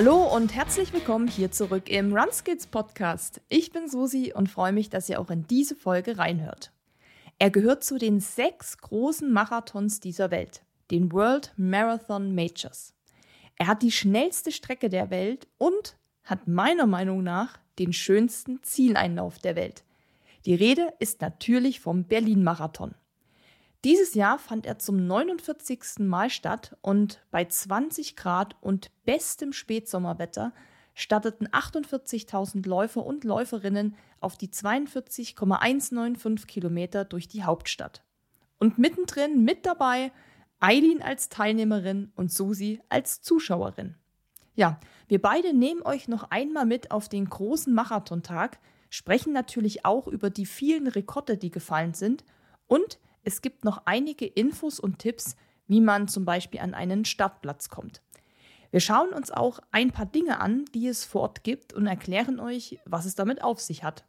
Hallo und herzlich willkommen hier zurück im Runskills Podcast. Ich bin Susi und freue mich, dass ihr auch in diese Folge reinhört. Er gehört zu den sechs großen Marathons dieser Welt, den World Marathon Majors. Er hat die schnellste Strecke der Welt und hat meiner Meinung nach den schönsten Zieleinlauf der Welt. Die Rede ist natürlich vom Berlin-Marathon. Dieses Jahr fand er zum 49. Mal statt und bei 20 Grad und bestem Spätsommerwetter starteten 48.000 Läufer und Läuferinnen auf die 42,195 Kilometer durch die Hauptstadt. Und mittendrin mit dabei Eileen als Teilnehmerin und Susi als Zuschauerin. Ja, wir beide nehmen euch noch einmal mit auf den großen Marathontag, sprechen natürlich auch über die vielen Rekorde, die gefallen sind und es gibt noch einige Infos und Tipps, wie man zum Beispiel an einen Startplatz kommt. Wir schauen uns auch ein paar Dinge an, die es vor Ort gibt und erklären euch, was es damit auf sich hat.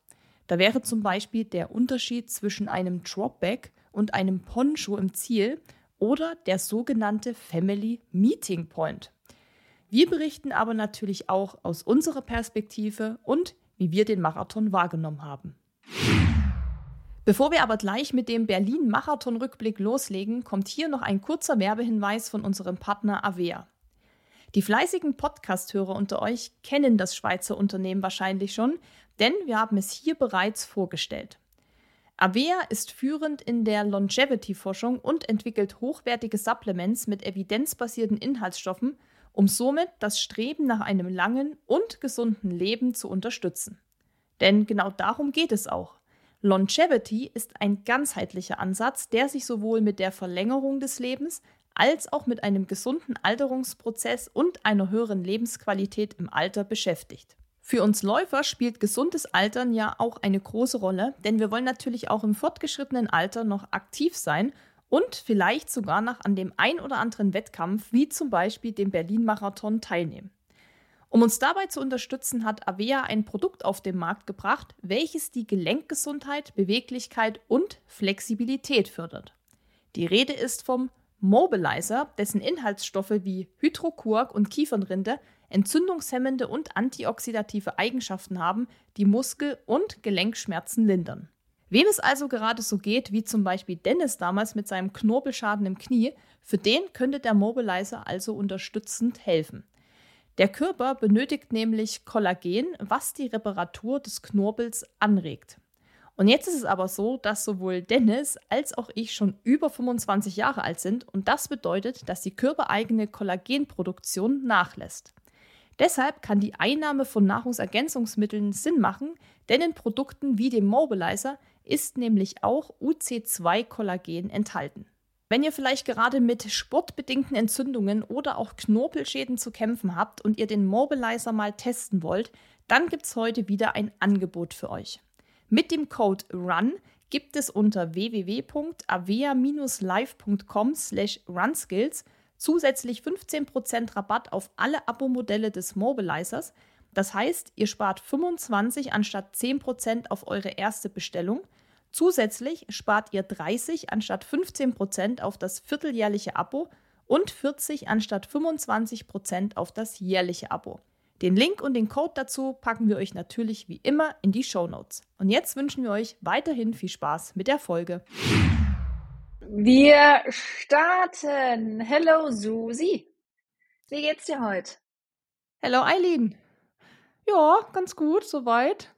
Da wäre zum Beispiel der Unterschied zwischen einem Dropback und einem Poncho im Ziel oder der sogenannte Family Meeting Point. Wir berichten aber natürlich auch aus unserer Perspektive und wie wir den Marathon wahrgenommen haben. Bevor wir aber gleich mit dem Berlin-Marathon-Rückblick loslegen, kommt hier noch ein kurzer Werbehinweis von unserem Partner Avea. Die fleißigen Podcast-Hörer unter euch kennen das Schweizer Unternehmen wahrscheinlich schon, denn wir haben es hier bereits vorgestellt. Avea ist führend in der Longevity-Forschung und entwickelt hochwertige Supplements mit evidenzbasierten Inhaltsstoffen, um somit das Streben nach einem langen und gesunden Leben zu unterstützen. Denn genau darum geht es auch. Longevity ist ein ganzheitlicher Ansatz, der sich sowohl mit der Verlängerung des Lebens als auch mit einem gesunden Alterungsprozess und einer höheren Lebensqualität im Alter beschäftigt. Für uns Läufer spielt gesundes Altern ja auch eine große Rolle, denn wir wollen natürlich auch im fortgeschrittenen Alter noch aktiv sein und vielleicht sogar noch an dem ein oder anderen Wettkampf, wie zum Beispiel dem Berlin-Marathon, teilnehmen. Um uns dabei zu unterstützen, hat Avea ein Produkt auf den Markt gebracht, welches die Gelenkgesundheit, Beweglichkeit und Flexibilität fördert. Die Rede ist vom Mobilizer, dessen Inhaltsstoffe wie Hydrokurk und Kiefernrinde entzündungshemmende und antioxidative Eigenschaften haben, die Muskel- und Gelenkschmerzen lindern. Wem es also gerade so geht, wie zum Beispiel Dennis damals mit seinem Knorpelschaden im Knie, für den könnte der Mobilizer also unterstützend helfen. Der Körper benötigt nämlich Kollagen, was die Reparatur des Knorpels anregt. Und jetzt ist es aber so, dass sowohl Dennis als auch ich schon über 25 Jahre alt sind und das bedeutet, dass die körpereigene Kollagenproduktion nachlässt. Deshalb kann die Einnahme von Nahrungsergänzungsmitteln Sinn machen, denn in Produkten wie dem Mobilizer ist nämlich auch UC2-Kollagen enthalten. Wenn ihr vielleicht gerade mit sportbedingten Entzündungen oder auch Knorpelschäden zu kämpfen habt und ihr den Mobilizer mal testen wollt, dann gibt es heute wieder ein Angebot für euch. Mit dem Code RUN gibt es unter www.avea-live.com slash runskills zusätzlich 15% Rabatt auf alle Abo-Modelle des Mobilizers. Das heißt, ihr spart 25 anstatt 10% auf eure erste Bestellung – Zusätzlich spart ihr 30 anstatt 15 Prozent auf das vierteljährliche Abo und 40 anstatt 25 Prozent auf das jährliche Abo. Den Link und den Code dazu packen wir euch natürlich wie immer in die Show Notes. Und jetzt wünschen wir euch weiterhin viel Spaß mit der Folge. Wir starten. Hello Susi. Wie geht's dir heute? Hello Eileen. Ja, ganz gut, soweit.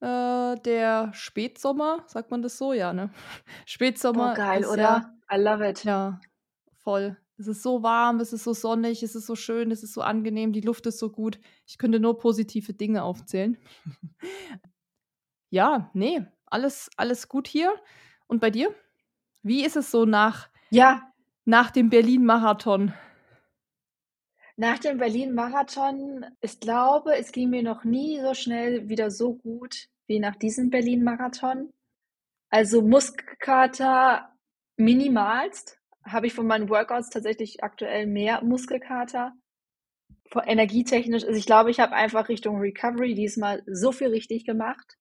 Äh, der Spätsommer, sagt man das so? Ja, ne? Spätsommer. Oh, geil, oder? Ja, I love it. Ja, voll. Es ist so warm, es ist so sonnig, es ist so schön, es ist so angenehm, die Luft ist so gut. Ich könnte nur positive Dinge aufzählen. ja, nee, alles, alles gut hier. Und bei dir? Wie ist es so nach, ja. nach dem Berlin-Marathon? Nach dem Berlin-Marathon, ich glaube, es ging mir noch nie so schnell wieder so gut wie nach diesem Berlin-Marathon. Also Muskelkater minimalst. Habe ich von meinen Workouts tatsächlich aktuell mehr Muskelkater. Energietechnisch, also ich glaube, ich habe einfach Richtung Recovery diesmal so viel richtig gemacht.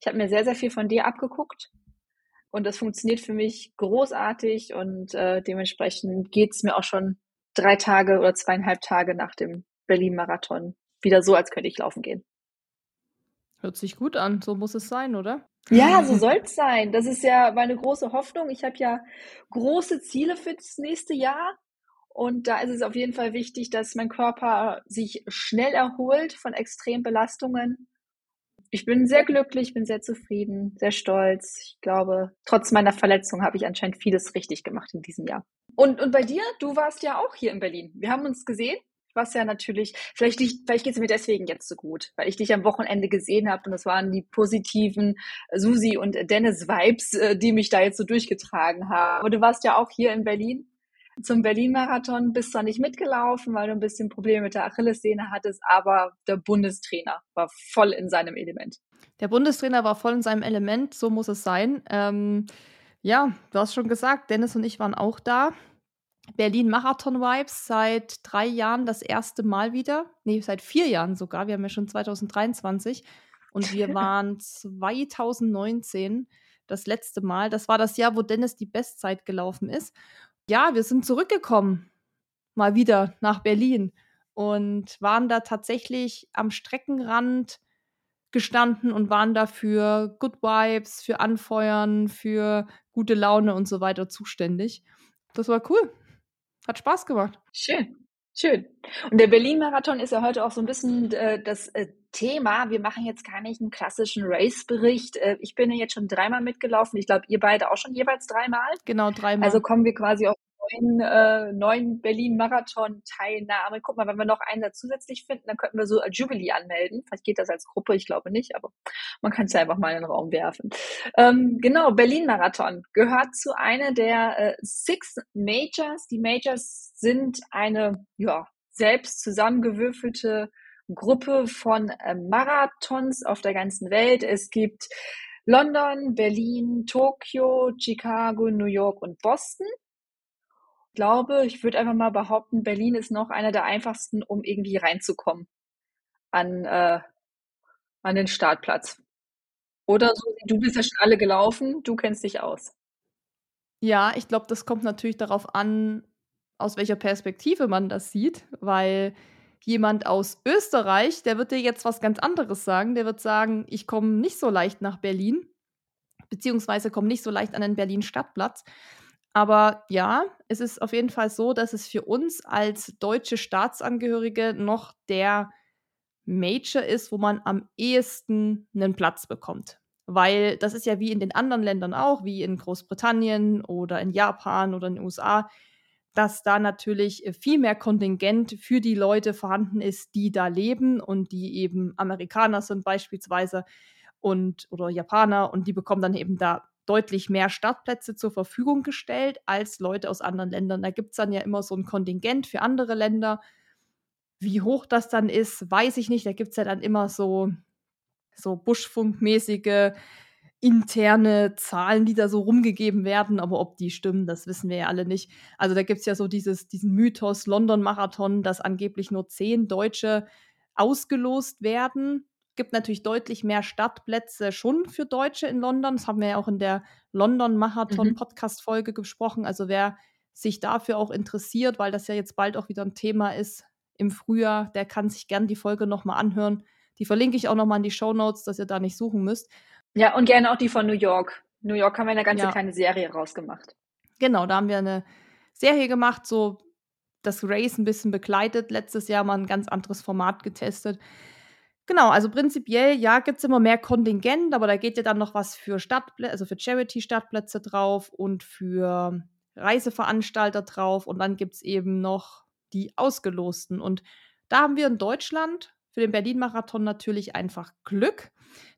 Ich habe mir sehr, sehr viel von dir abgeguckt. Und das funktioniert für mich großartig und äh, dementsprechend geht es mir auch schon drei Tage oder zweieinhalb Tage nach dem Berlin-Marathon wieder so, als könnte ich laufen gehen. Hört sich gut an, so muss es sein, oder? Ja, so soll es sein. Das ist ja meine große Hoffnung. Ich habe ja große Ziele für das nächste Jahr. Und da ist es auf jeden Fall wichtig, dass mein Körper sich schnell erholt von Extrembelastungen. Ich bin sehr glücklich, bin sehr zufrieden, sehr stolz. Ich glaube, trotz meiner Verletzung habe ich anscheinend vieles richtig gemacht in diesem Jahr. Und, und bei dir, du warst ja auch hier in Berlin. Wir haben uns gesehen was ja natürlich, vielleicht, vielleicht geht es mir deswegen jetzt so gut, weil ich dich am Wochenende gesehen habe und das waren die positiven Susi und Dennis-Vibes, äh, die mich da jetzt so durchgetragen haben. Aber du warst ja auch hier in Berlin zum Berlin-Marathon, bist zwar nicht mitgelaufen, weil du ein bisschen Probleme mit der Achillessehne hattest, aber der Bundestrainer war voll in seinem Element. Der Bundestrainer war voll in seinem Element, so muss es sein. Ähm, ja, du hast schon gesagt, Dennis und ich waren auch da. Berlin Marathon Vibes seit drei Jahren das erste Mal wieder. Nee, seit vier Jahren sogar. Wir haben ja schon 2023 und wir waren 2019 das letzte Mal. Das war das Jahr, wo Dennis die Bestzeit gelaufen ist. Ja, wir sind zurückgekommen, mal wieder nach Berlin und waren da tatsächlich am Streckenrand gestanden und waren da für Good Vibes, für Anfeuern, für gute Laune und so weiter zuständig. Das war cool. Hat Spaß gemacht. Schön, schön. Und der Berlin-Marathon ist ja heute auch so ein bisschen äh, das äh, Thema. Wir machen jetzt gar nicht einen klassischen Race-Bericht. Äh, ich bin ja jetzt schon dreimal mitgelaufen. Ich glaube, ihr beide auch schon jeweils dreimal. Genau, dreimal. Also kommen wir quasi auf neuen, äh, neuen Berlin-Marathon-Teilnahme. Guck mal, wenn wir noch einen zusätzlich finden, dann könnten wir so Jubilee anmelden. Vielleicht geht das als Gruppe, ich glaube nicht, aber man kann es ja einfach mal in den Raum werfen. Ähm, genau, Berlin-Marathon gehört zu einer der äh, Six Majors. Die Majors sind eine, ja, selbst zusammengewürfelte Gruppe von äh, Marathons auf der ganzen Welt. Es gibt London, Berlin, Tokio, Chicago, New York und Boston glaube, ich würde einfach mal behaupten, Berlin ist noch einer der einfachsten, um irgendwie reinzukommen an, äh, an den Startplatz. Oder so, du bist ja schon alle gelaufen, du kennst dich aus. Ja, ich glaube, das kommt natürlich darauf an, aus welcher Perspektive man das sieht, weil jemand aus Österreich, der wird dir jetzt was ganz anderes sagen. Der wird sagen, ich komme nicht so leicht nach Berlin, beziehungsweise komme nicht so leicht an den Berlin-Stadtplatz. Aber ja, es ist auf jeden Fall so, dass es für uns als deutsche Staatsangehörige noch der Major ist, wo man am ehesten einen Platz bekommt. Weil das ist ja wie in den anderen Ländern auch, wie in Großbritannien oder in Japan oder in den USA, dass da natürlich viel mehr Kontingent für die Leute vorhanden ist, die da leben und die eben Amerikaner sind beispielsweise und oder Japaner und die bekommen dann eben da deutlich mehr Startplätze zur Verfügung gestellt als Leute aus anderen Ländern. Da gibt es dann ja immer so ein Kontingent für andere Länder. Wie hoch das dann ist, weiß ich nicht. Da gibt es ja dann immer so, so Buschfunkmäßige interne Zahlen, die da so rumgegeben werden, aber ob die stimmen, das wissen wir ja alle nicht. Also da gibt es ja so dieses, diesen Mythos London-Marathon, dass angeblich nur zehn Deutsche ausgelost werden gibt natürlich deutlich mehr Startplätze schon für Deutsche in London. Das haben wir ja auch in der London Marathon mhm. Podcast Folge gesprochen. Also wer sich dafür auch interessiert, weil das ja jetzt bald auch wieder ein Thema ist im Frühjahr, der kann sich gern die Folge nochmal anhören. Die verlinke ich auch nochmal in die Show Notes, dass ihr da nicht suchen müsst. Ja, und gerne auch die von New York. New York haben wir eine ganze ja. kleine Serie rausgemacht. Genau, da haben wir eine Serie gemacht, so das Race ein bisschen begleitet. Letztes Jahr mal ein ganz anderes Format getestet. Genau, also prinzipiell, ja, gibt es immer mehr Kontingent, aber da geht ja dann noch was für Stadtplätze, also für Charity-Stadtplätze drauf und für Reiseveranstalter drauf. Und dann gibt es eben noch die Ausgelosten. Und da haben wir in Deutschland für den Berlin-Marathon natürlich einfach Glück,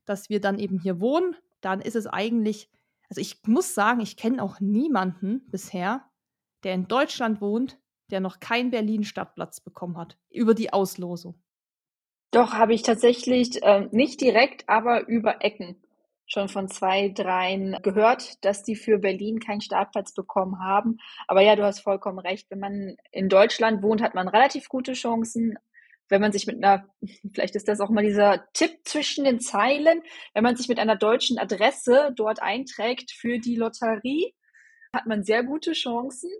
dass wir dann eben hier wohnen. Dann ist es eigentlich, also ich muss sagen, ich kenne auch niemanden bisher, der in Deutschland wohnt, der noch keinen Berlin-Stadtplatz bekommen hat über die Auslosung. Doch, habe ich tatsächlich äh, nicht direkt, aber über Ecken schon von zwei, dreien gehört, dass die für Berlin keinen Startplatz bekommen haben. Aber ja, du hast vollkommen recht. Wenn man in Deutschland wohnt, hat man relativ gute Chancen. Wenn man sich mit einer, vielleicht ist das auch mal dieser Tipp zwischen den Zeilen, wenn man sich mit einer deutschen Adresse dort einträgt für die Lotterie, hat man sehr gute Chancen.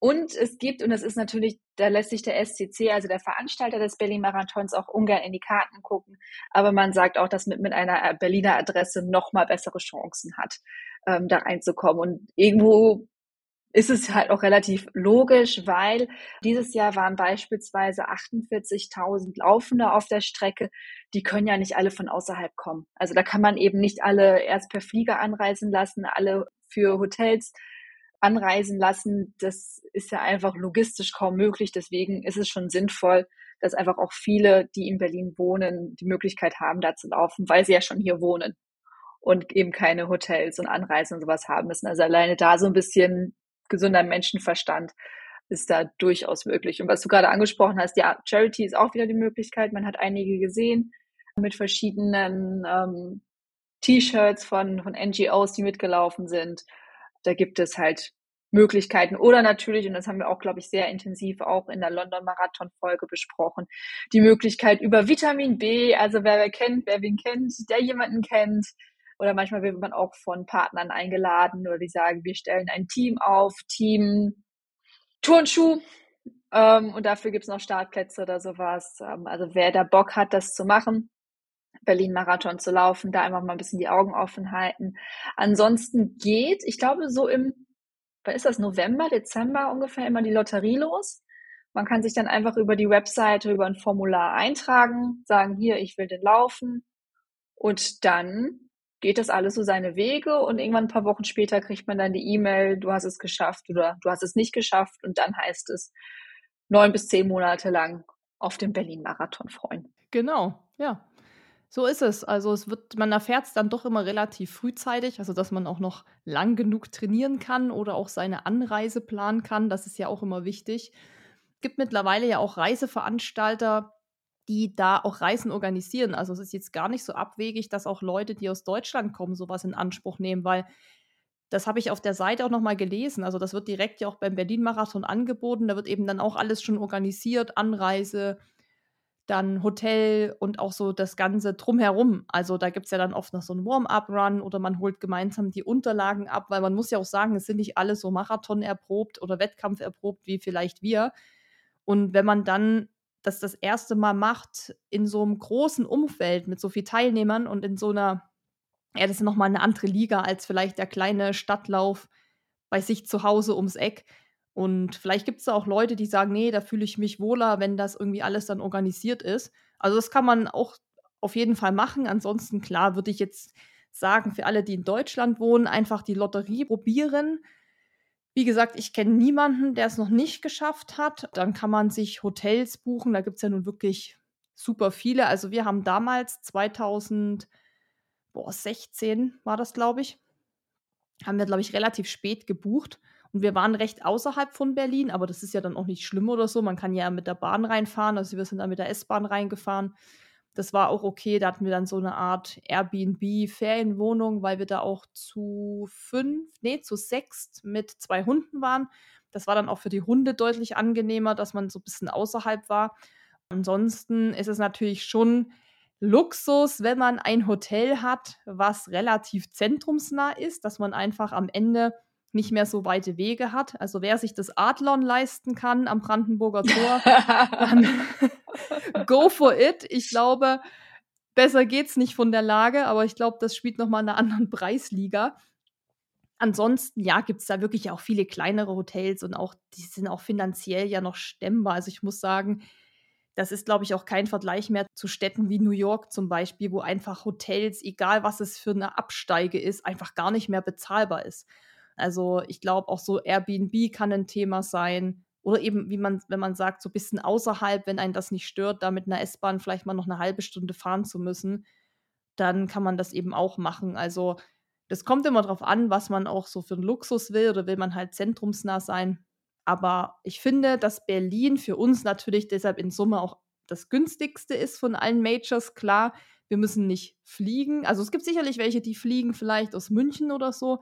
Und es gibt, und das ist natürlich, da lässt sich der SCC, also der Veranstalter des Berlin-Marathons, auch ungern in die Karten gucken. Aber man sagt auch, dass mit, mit einer Berliner Adresse noch mal bessere Chancen hat, ähm, da reinzukommen. Und irgendwo ist es halt auch relativ logisch, weil dieses Jahr waren beispielsweise 48.000 Laufende auf der Strecke. Die können ja nicht alle von außerhalb kommen. Also da kann man eben nicht alle erst per Flieger anreisen lassen, alle für Hotels anreisen lassen. Das ist ja einfach logistisch kaum möglich. Deswegen ist es schon sinnvoll, dass einfach auch viele, die in Berlin wohnen, die Möglichkeit haben, da zu laufen, weil sie ja schon hier wohnen und eben keine Hotels und Anreisen und sowas haben müssen. Also alleine da so ein bisschen gesunder Menschenverstand ist da durchaus möglich. Und was du gerade angesprochen hast, ja, Charity ist auch wieder die Möglichkeit. Man hat einige gesehen mit verschiedenen ähm, T-Shirts von, von NGOs, die mitgelaufen sind. Da gibt es halt Möglichkeiten. Oder natürlich, und das haben wir auch, glaube ich, sehr intensiv auch in der London Marathon Folge besprochen, die Möglichkeit über Vitamin B, also wer wer kennt, wer wen kennt, der jemanden kennt, oder manchmal wird man auch von Partnern eingeladen oder die sagen, wir stellen ein Team auf, Team Turnschuh. Ähm, und dafür gibt's noch Startplätze oder sowas. Ähm, also wer da Bock hat, das zu machen, Berlin-Marathon zu laufen, da einfach mal ein bisschen die Augen offen halten. Ansonsten geht, ich glaube, so im, wann ist das, November, Dezember ungefähr immer die Lotterie los. Man kann sich dann einfach über die Webseite, über ein Formular eintragen, sagen, hier, ich will den laufen. Und dann geht das alles so seine Wege und irgendwann ein paar Wochen später kriegt man dann die E-Mail, du hast es geschafft oder du hast es nicht geschafft und dann heißt es neun bis zehn Monate lang auf dem Berlin-Marathon freuen. Genau, ja. So ist es. Also es wird, man erfährt es dann doch immer relativ frühzeitig, also dass man auch noch lang genug trainieren kann oder auch seine Anreise planen kann. Das ist ja auch immer wichtig. Es gibt mittlerweile ja auch Reiseveranstalter, die da auch Reisen organisieren. Also es ist jetzt gar nicht so abwegig, dass auch Leute, die aus Deutschland kommen, sowas in Anspruch nehmen, weil das habe ich auf der Seite auch nochmal gelesen. Also das wird direkt ja auch beim Berlin-Marathon angeboten. Da wird eben dann auch alles schon organisiert, Anreise, dann Hotel und auch so das Ganze drumherum. Also da gibt es ja dann oft noch so einen Warm-up-Run oder man holt gemeinsam die Unterlagen ab, weil man muss ja auch sagen, es sind nicht alle so Marathon erprobt oder Wettkampf erprobt wie vielleicht wir. Und wenn man dann das das erste Mal macht in so einem großen Umfeld mit so vielen Teilnehmern und in so einer, ja, das ist nochmal eine andere Liga als vielleicht der kleine Stadtlauf bei sich zu Hause ums Eck. Und vielleicht gibt es da auch Leute, die sagen, nee, da fühle ich mich wohler, wenn das irgendwie alles dann organisiert ist. Also das kann man auch auf jeden Fall machen. Ansonsten, klar, würde ich jetzt sagen, für alle, die in Deutschland wohnen, einfach die Lotterie probieren wie gesagt, ich kenne niemanden, der es noch nicht geschafft hat. Dann kann man sich Hotels buchen. Da gibt es ja nun wirklich super viele. Also wir haben damals 2016 war das, glaube ich, haben wir, glaube ich, relativ spät gebucht. Und wir waren recht außerhalb von Berlin, aber das ist ja dann auch nicht schlimm oder so. Man kann ja mit der Bahn reinfahren. Also wir sind dann mit der S-Bahn reingefahren. Das war auch okay. Da hatten wir dann so eine Art Airbnb-Ferienwohnung, weil wir da auch zu fünf, nee, zu sechs mit zwei Hunden waren. Das war dann auch für die Hunde deutlich angenehmer, dass man so ein bisschen außerhalb war. Ansonsten ist es natürlich schon Luxus, wenn man ein Hotel hat, was relativ zentrumsnah ist, dass man einfach am Ende nicht mehr so weite Wege hat. Also wer sich das Adlon leisten kann am Brandenburger Tor, dann go for it. Ich glaube, besser geht's nicht von der Lage, aber ich glaube, das spielt nochmal in einer anderen Preisliga. Ansonsten, ja, gibt es da wirklich auch viele kleinere Hotels und auch, die sind auch finanziell ja noch stemmbar. Also ich muss sagen, das ist, glaube ich, auch kein Vergleich mehr zu Städten wie New York zum Beispiel, wo einfach Hotels, egal was es für eine Absteige ist, einfach gar nicht mehr bezahlbar ist. Also ich glaube auch so Airbnb kann ein Thema sein. Oder eben, wie man, wenn man sagt, so ein bisschen außerhalb, wenn einen das nicht stört, da mit einer S-Bahn vielleicht mal noch eine halbe Stunde fahren zu müssen, dann kann man das eben auch machen. Also das kommt immer darauf an, was man auch so für einen Luxus will oder will man halt zentrumsnah sein. Aber ich finde, dass Berlin für uns natürlich deshalb in Summe auch das günstigste ist von allen Majors. Klar, wir müssen nicht fliegen. Also es gibt sicherlich welche, die fliegen vielleicht aus München oder so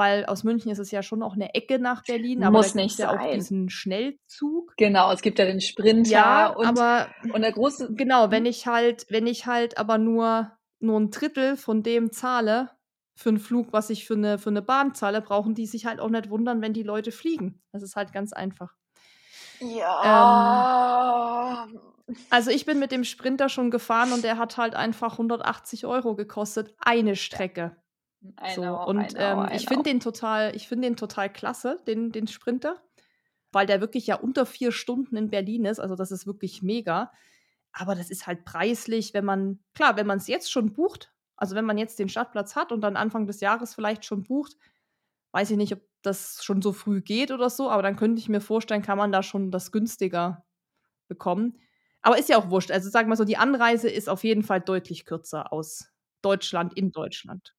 weil aus München ist es ja schon auch eine Ecke nach Berlin, aber Muss nicht ja auch diesen Schnellzug. Genau, es gibt ja den Sprinter ja, und, aber und der große. Genau, wenn ich halt, wenn ich halt aber nur nur ein Drittel von dem zahle für einen Flug, was ich für eine, für eine Bahn zahle, brauchen die sich halt auch nicht wundern, wenn die Leute fliegen. Das ist halt ganz einfach. Ja. Ähm, also ich bin mit dem Sprinter schon gefahren und der hat halt einfach 180 Euro gekostet, eine Strecke. So, Know, und ähm, ich finde den total, ich finde den total klasse, den, den Sprinter, weil der wirklich ja unter vier Stunden in Berlin ist. Also das ist wirklich mega. Aber das ist halt preislich, wenn man, klar, wenn man es jetzt schon bucht, also wenn man jetzt den Startplatz hat und dann Anfang des Jahres vielleicht schon bucht, weiß ich nicht, ob das schon so früh geht oder so, aber dann könnte ich mir vorstellen, kann man da schon das günstiger bekommen. Aber ist ja auch wurscht. Also sag mal so, die Anreise ist auf jeden Fall deutlich kürzer aus Deutschland in Deutschland.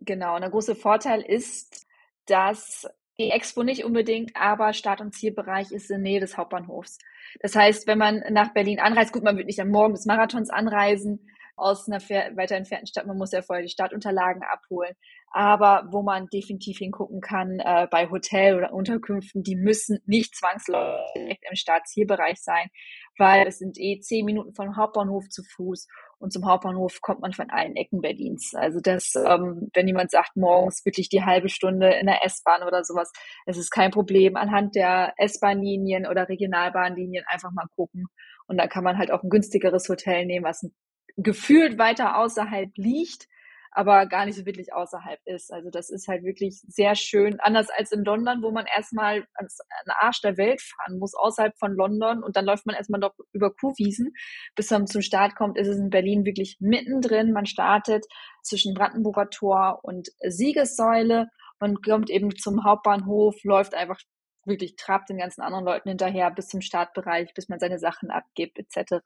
Genau, und der große Vorteil ist, dass die Expo nicht unbedingt, aber Start- und Zielbereich ist in der Nähe des Hauptbahnhofs. Das heißt, wenn man nach Berlin anreist, gut, man wird nicht am Morgen des Marathons anreisen aus einer weiter entfernten Stadt, man muss ja vorher die Stadtunterlagen abholen, aber wo man definitiv hingucken kann äh, bei Hotel oder Unterkünften, die müssen nicht zwangsläufig direkt im Start-Zielbereich sein, weil es sind eh zehn Minuten vom Hauptbahnhof zu Fuß und zum Hauptbahnhof kommt man von allen Ecken Berlins. Also das, ähm, wenn jemand sagt, morgens wirklich die halbe Stunde in der S-Bahn oder sowas, es ist kein Problem. Anhand der S-Bahn-Linien oder Regionalbahnlinien einfach mal gucken. Und dann kann man halt auch ein günstigeres Hotel nehmen, was gefühlt weiter außerhalb liegt aber gar nicht so wirklich außerhalb ist. Also das ist halt wirklich sehr schön, anders als in London, wo man erstmal ans Arsch der Welt fahren muss, außerhalb von London und dann läuft man erstmal noch über Kuhwiesen, bis man zum Start kommt, ist es in Berlin wirklich mittendrin. Man startet zwischen Brandenburger Tor und Siegessäule und kommt eben zum Hauptbahnhof, läuft einfach wirklich, trabt den ganzen anderen Leuten hinterher bis zum Startbereich, bis man seine Sachen abgibt, etc.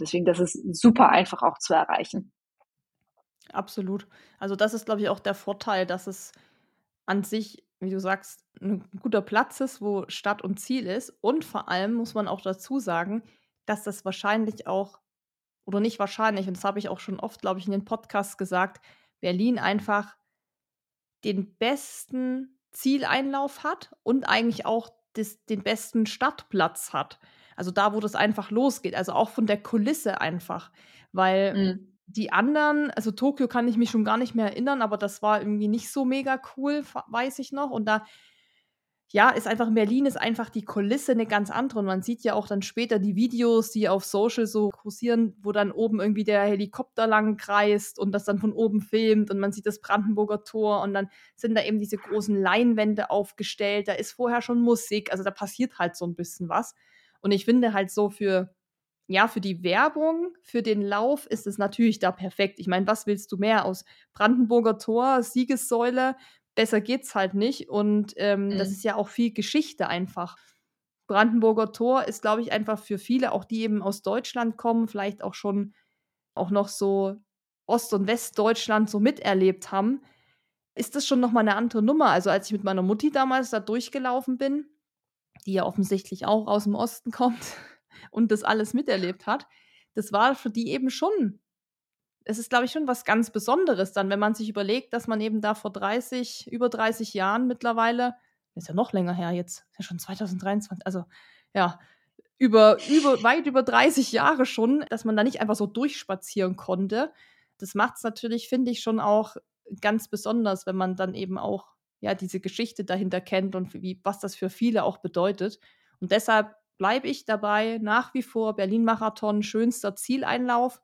Deswegen, das ist super einfach auch zu erreichen. Absolut. Also das ist, glaube ich, auch der Vorteil, dass es an sich, wie du sagst, ein guter Platz ist, wo Stadt und Ziel ist. Und vor allem muss man auch dazu sagen, dass das wahrscheinlich auch, oder nicht wahrscheinlich, und das habe ich auch schon oft, glaube ich, in den Podcasts gesagt, Berlin einfach den besten Zieleinlauf hat und eigentlich auch das, den besten Stadtplatz hat. Also da, wo das einfach losgeht. Also auch von der Kulisse einfach. Weil mhm die anderen, also Tokio kann ich mich schon gar nicht mehr erinnern, aber das war irgendwie nicht so mega cool, weiß ich noch. Und da, ja, ist einfach, in Berlin ist einfach die Kulisse eine ganz andere. Und man sieht ja auch dann später die Videos, die auf Social so kursieren, wo dann oben irgendwie der Helikopter lang kreist und das dann von oben filmt und man sieht das Brandenburger Tor und dann sind da eben diese großen Leinwände aufgestellt. Da ist vorher schon Musik, also da passiert halt so ein bisschen was. Und ich finde halt so für ja, für die Werbung, für den Lauf ist es natürlich da perfekt. Ich meine, was willst du mehr aus Brandenburger Tor, Siegessäule? Besser geht's halt nicht. Und ähm, mhm. das ist ja auch viel Geschichte einfach. Brandenburger Tor ist, glaube ich, einfach für viele, auch die eben aus Deutschland kommen, vielleicht auch schon auch noch so Ost- und Westdeutschland so miterlebt haben, ist das schon nochmal eine andere Nummer. Also als ich mit meiner Mutti damals da durchgelaufen bin, die ja offensichtlich auch aus dem Osten kommt, und das alles miterlebt hat, das war für die eben schon, es ist, glaube ich, schon was ganz Besonderes dann, wenn man sich überlegt, dass man eben da vor 30, über 30 Jahren mittlerweile, ist ja noch länger her jetzt, ist ja schon 2023, also ja, über, über, weit über 30 Jahre schon, dass man da nicht einfach so durchspazieren konnte. Das macht es natürlich, finde ich, schon auch ganz besonders, wenn man dann eben auch ja diese Geschichte dahinter kennt und wie, was das für viele auch bedeutet. Und deshalb bleibe ich dabei nach wie vor Berlin-Marathon schönster Zieleinlauf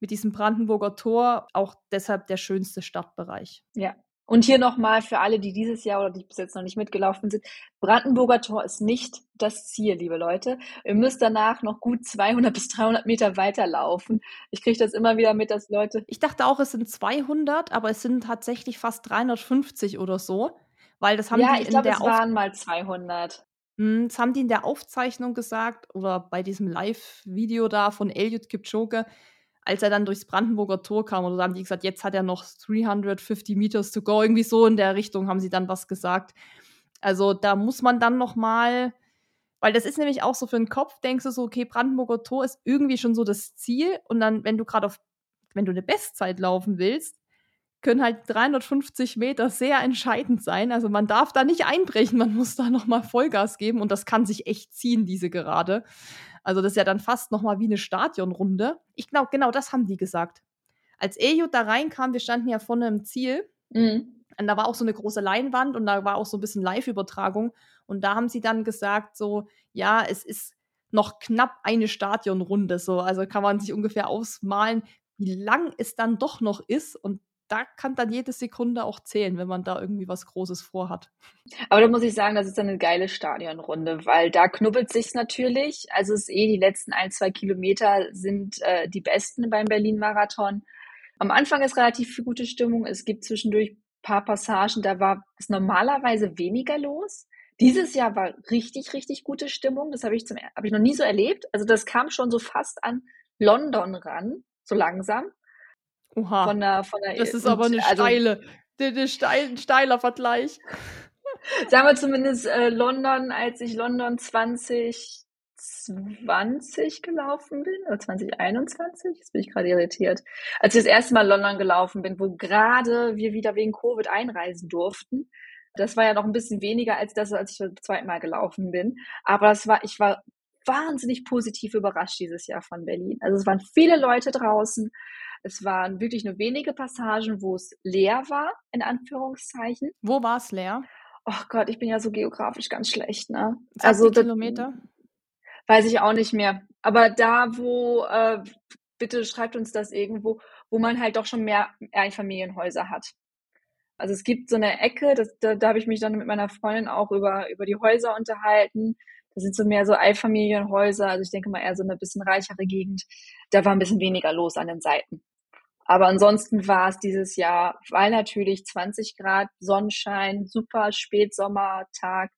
mit diesem Brandenburger Tor, auch deshalb der schönste Startbereich. Ja. Und hier nochmal für alle, die dieses Jahr oder die bis jetzt noch nicht mitgelaufen sind, Brandenburger Tor ist nicht das Ziel, liebe Leute. Ihr müsst danach noch gut 200 bis 300 Meter weiterlaufen. Ich kriege das immer wieder mit, dass Leute... Ich dachte auch, es sind 200, aber es sind tatsächlich fast 350 oder so. Weil das haben ja, die ich in glaube, der es waren mal 200. Hm, das haben die in der Aufzeichnung gesagt oder bei diesem Live-Video da von Eliud Kipchoge, als er dann durchs Brandenburger Tor kam. Oder da haben die gesagt, jetzt hat er noch 350 Meters to go. Irgendwie so in der Richtung haben sie dann was gesagt. Also da muss man dann noch mal, weil das ist nämlich auch so für den Kopf, denkst du so, okay, Brandenburger Tor ist irgendwie schon so das Ziel. Und dann, wenn du gerade auf, wenn du eine Bestzeit laufen willst, können halt 350 Meter sehr entscheidend sein. Also man darf da nicht einbrechen, man muss da nochmal Vollgas geben und das kann sich echt ziehen, diese Gerade. Also das ist ja dann fast nochmal wie eine Stadionrunde. Ich glaube, genau das haben die gesagt. als Ejut da reinkam, wir standen ja vorne im Ziel. Mhm. Und da war auch so eine große Leinwand und da war auch so ein bisschen Live-Übertragung. Und da haben sie dann gesagt, so, ja, es ist noch knapp eine Stadionrunde. So. Also kann man sich ungefähr ausmalen, wie lang es dann doch noch ist. Und da kann dann jede Sekunde auch zählen, wenn man da irgendwie was Großes vorhat. Aber da muss ich sagen, das ist dann eine geile Stadionrunde, weil da knubbelt sich's natürlich. Also es ist eh die letzten ein, zwei Kilometer sind äh, die besten beim Berlin-Marathon. Am Anfang ist relativ viel gute Stimmung. Es gibt zwischendurch paar Passagen, da war es normalerweise weniger los. Dieses Jahr war richtig, richtig gute Stimmung. Das habe ich, zum, habe ich noch nie so erlebt. Also das kam schon so fast an London ran, so langsam. Oha. Von der, von der, das ist aber eine also, steile, eine steil, ein steiler Vergleich. Sagen wir zumindest äh, London, als ich London 2020 gelaufen bin, oder 2021, jetzt bin ich gerade irritiert, als ich das erste Mal London gelaufen bin, wo gerade wir wieder wegen Covid einreisen durften. Das war ja noch ein bisschen weniger als das, als ich das zweite Mal gelaufen bin. Aber das war, ich war wahnsinnig positiv überrascht dieses Jahr von Berlin. Also es waren viele Leute draußen. Es waren wirklich nur wenige Passagen, wo es leer war, in Anführungszeichen. Wo war es leer? Oh Gott, ich bin ja so geografisch ganz schlecht, ne? Also Kilometer? Weiß ich auch nicht mehr. Aber da, wo, äh, bitte schreibt uns das irgendwo, wo man halt doch schon mehr Einfamilienhäuser hat. Also es gibt so eine Ecke, das, da, da habe ich mich dann mit meiner Freundin auch über, über die Häuser unterhalten. Das sind so mehr so Einfamilienhäuser, also ich denke mal eher so eine bisschen reichere Gegend. Da war ein bisschen weniger los an den Seiten. Aber ansonsten war es dieses Jahr, weil natürlich 20 Grad, Sonnenschein, super Spätsommertag,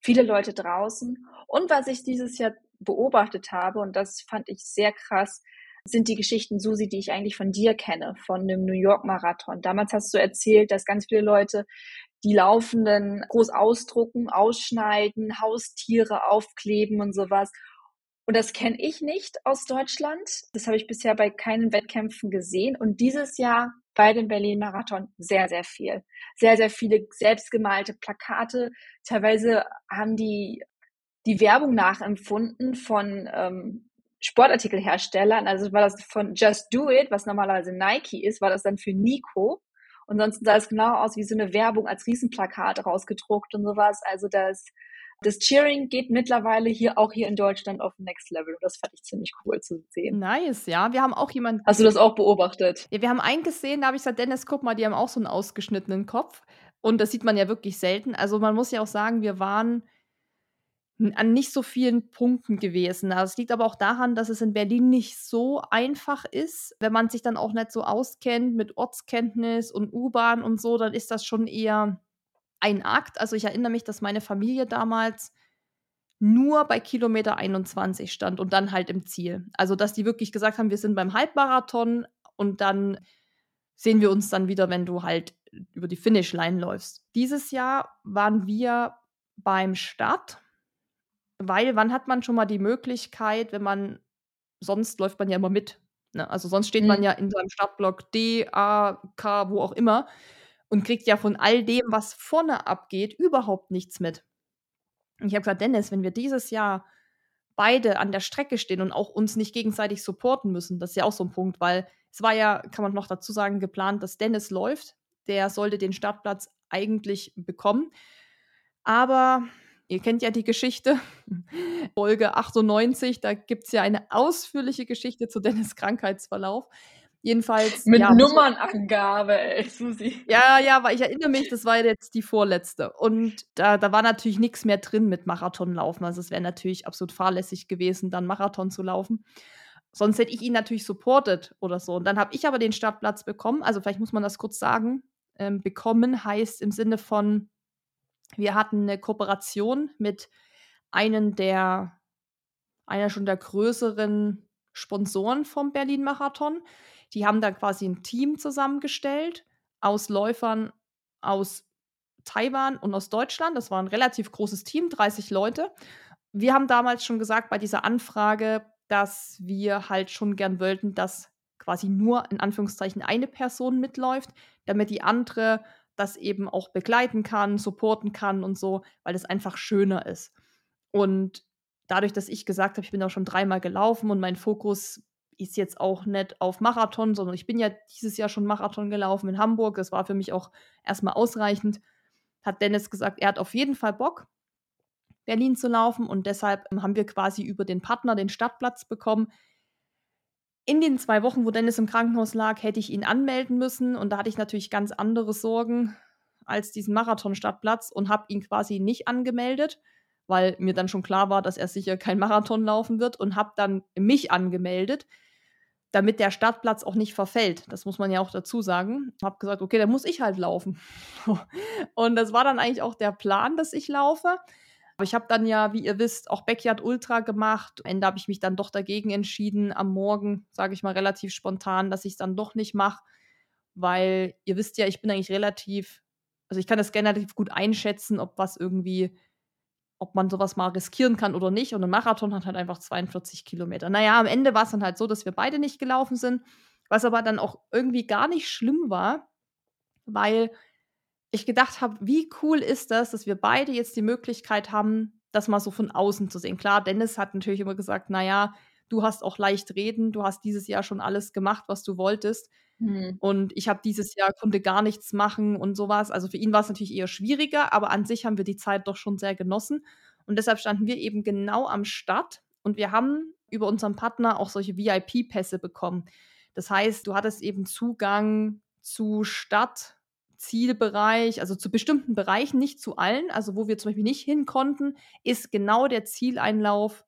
viele Leute draußen. Und was ich dieses Jahr beobachtet habe, und das fand ich sehr krass, sind die Geschichten, Susi, die ich eigentlich von dir kenne, von dem New York Marathon. Damals hast du erzählt, dass ganz viele Leute die Laufenden groß ausdrucken, ausschneiden, Haustiere aufkleben und sowas. Und das kenne ich nicht aus Deutschland. Das habe ich bisher bei keinen Wettkämpfen gesehen. Und dieses Jahr bei dem Berlin-Marathon sehr, sehr viel. Sehr, sehr viele selbstgemalte Plakate. Teilweise haben die die Werbung nachempfunden von ähm, Sportartikelherstellern, also war das von Just Do It, was normalerweise Nike ist, war das dann für Nico. Und sonst sah es genau aus wie so eine Werbung als Riesenplakat rausgedruckt und sowas. Also das, das Cheering geht mittlerweile hier auch hier in Deutschland auf Next Level. Und das fand ich ziemlich cool zu sehen. Nice, ja. Wir haben auch jemanden. Hast du das auch beobachtet? Ja, wir haben einen gesehen, da habe ich gesagt, Dennis, guck mal, die haben auch so einen ausgeschnittenen Kopf. Und das sieht man ja wirklich selten. Also man muss ja auch sagen, wir waren an nicht so vielen Punkten gewesen. Also es liegt aber auch daran, dass es in Berlin nicht so einfach ist. Wenn man sich dann auch nicht so auskennt mit Ortskenntnis und U-Bahn und so, dann ist das schon eher ein Akt. Also ich erinnere mich, dass meine Familie damals nur bei Kilometer 21 stand und dann halt im Ziel. Also dass die wirklich gesagt haben, wir sind beim Halbmarathon und dann sehen wir uns dann wieder, wenn du halt über die Finishline läufst. Dieses Jahr waren wir beim Start weil wann hat man schon mal die Möglichkeit, wenn man sonst läuft man ja immer mit. Ne? Also sonst steht mhm. man ja in seinem Startblock D, A, K, wo auch immer und kriegt ja von all dem, was vorne abgeht, überhaupt nichts mit. Und ich habe gesagt, Dennis, wenn wir dieses Jahr beide an der Strecke stehen und auch uns nicht gegenseitig supporten müssen, das ist ja auch so ein Punkt, weil es war ja, kann man noch dazu sagen, geplant, dass Dennis läuft. Der sollte den Startplatz eigentlich bekommen. Aber Ihr kennt ja die Geschichte, Folge 98, da gibt es ja eine ausführliche Geschichte zu Dennis Krankheitsverlauf. Jedenfalls. Mit ja, Nummernangabe, ey, Susi. Ja, ja, aber ich erinnere mich, das war jetzt die vorletzte. Und da, da war natürlich nichts mehr drin mit Marathonlaufen. Also es wäre natürlich absolut fahrlässig gewesen, dann Marathon zu laufen. Sonst hätte ich ihn natürlich supportet oder so. Und dann habe ich aber den Startplatz bekommen. Also vielleicht muss man das kurz sagen. Ähm, bekommen heißt im Sinne von wir hatten eine Kooperation mit einem der, einer schon der größeren Sponsoren vom Berlin-Marathon. Die haben da quasi ein Team zusammengestellt aus Läufern aus Taiwan und aus Deutschland. Das war ein relativ großes Team, 30 Leute. Wir haben damals schon gesagt bei dieser Anfrage, dass wir halt schon gern wollten, dass quasi nur in Anführungszeichen eine Person mitläuft, damit die andere das eben auch begleiten kann, supporten kann und so, weil es einfach schöner ist. Und dadurch, dass ich gesagt habe, ich bin auch schon dreimal gelaufen und mein Fokus ist jetzt auch nicht auf Marathon, sondern ich bin ja dieses Jahr schon Marathon gelaufen in Hamburg. Das war für mich auch erstmal ausreichend. Hat Dennis gesagt, er hat auf jeden Fall Bock, Berlin zu laufen und deshalb ähm, haben wir quasi über den Partner den Stadtplatz bekommen. In den zwei Wochen, wo Dennis im Krankenhaus lag, hätte ich ihn anmelden müssen und da hatte ich natürlich ganz andere Sorgen als diesen Marathon-Stadtplatz und habe ihn quasi nicht angemeldet weil mir dann schon klar war, dass er sicher kein Marathon laufen wird und habe dann mich angemeldet, damit der Startplatz auch nicht verfällt. Das muss man ja auch dazu sagen. Habe gesagt, okay, dann muss ich halt laufen. und das war dann eigentlich auch der Plan, dass ich laufe. Aber ich habe dann ja, wie ihr wisst, auch Backyard Ultra gemacht. Am Ende habe ich mich dann doch dagegen entschieden, am Morgen, sage ich mal relativ spontan, dass ich es dann doch nicht mache, weil ihr wisst ja, ich bin eigentlich relativ, also ich kann das relativ gut einschätzen, ob was irgendwie ob man sowas mal riskieren kann oder nicht. Und ein Marathon hat halt einfach 42 Kilometer. Naja, am Ende war es dann halt so, dass wir beide nicht gelaufen sind, was aber dann auch irgendwie gar nicht schlimm war, weil ich gedacht habe, wie cool ist das, dass wir beide jetzt die Möglichkeit haben, das mal so von außen zu sehen. Klar, Dennis hat natürlich immer gesagt, naja, du hast auch leicht reden, du hast dieses Jahr schon alles gemacht, was du wolltest. Mhm. Und ich habe dieses Jahr konnte gar nichts machen und sowas. Also für ihn war es natürlich eher schwieriger, aber an sich haben wir die Zeit doch schon sehr genossen. Und deshalb standen wir eben genau am Start und wir haben über unseren Partner auch solche VIP-Pässe bekommen. Das heißt, du hattest eben Zugang zu Stadt, Zielbereich, also zu bestimmten Bereichen, nicht zu allen. Also wo wir zum Beispiel nicht hin konnten, ist genau der Zieleinlauf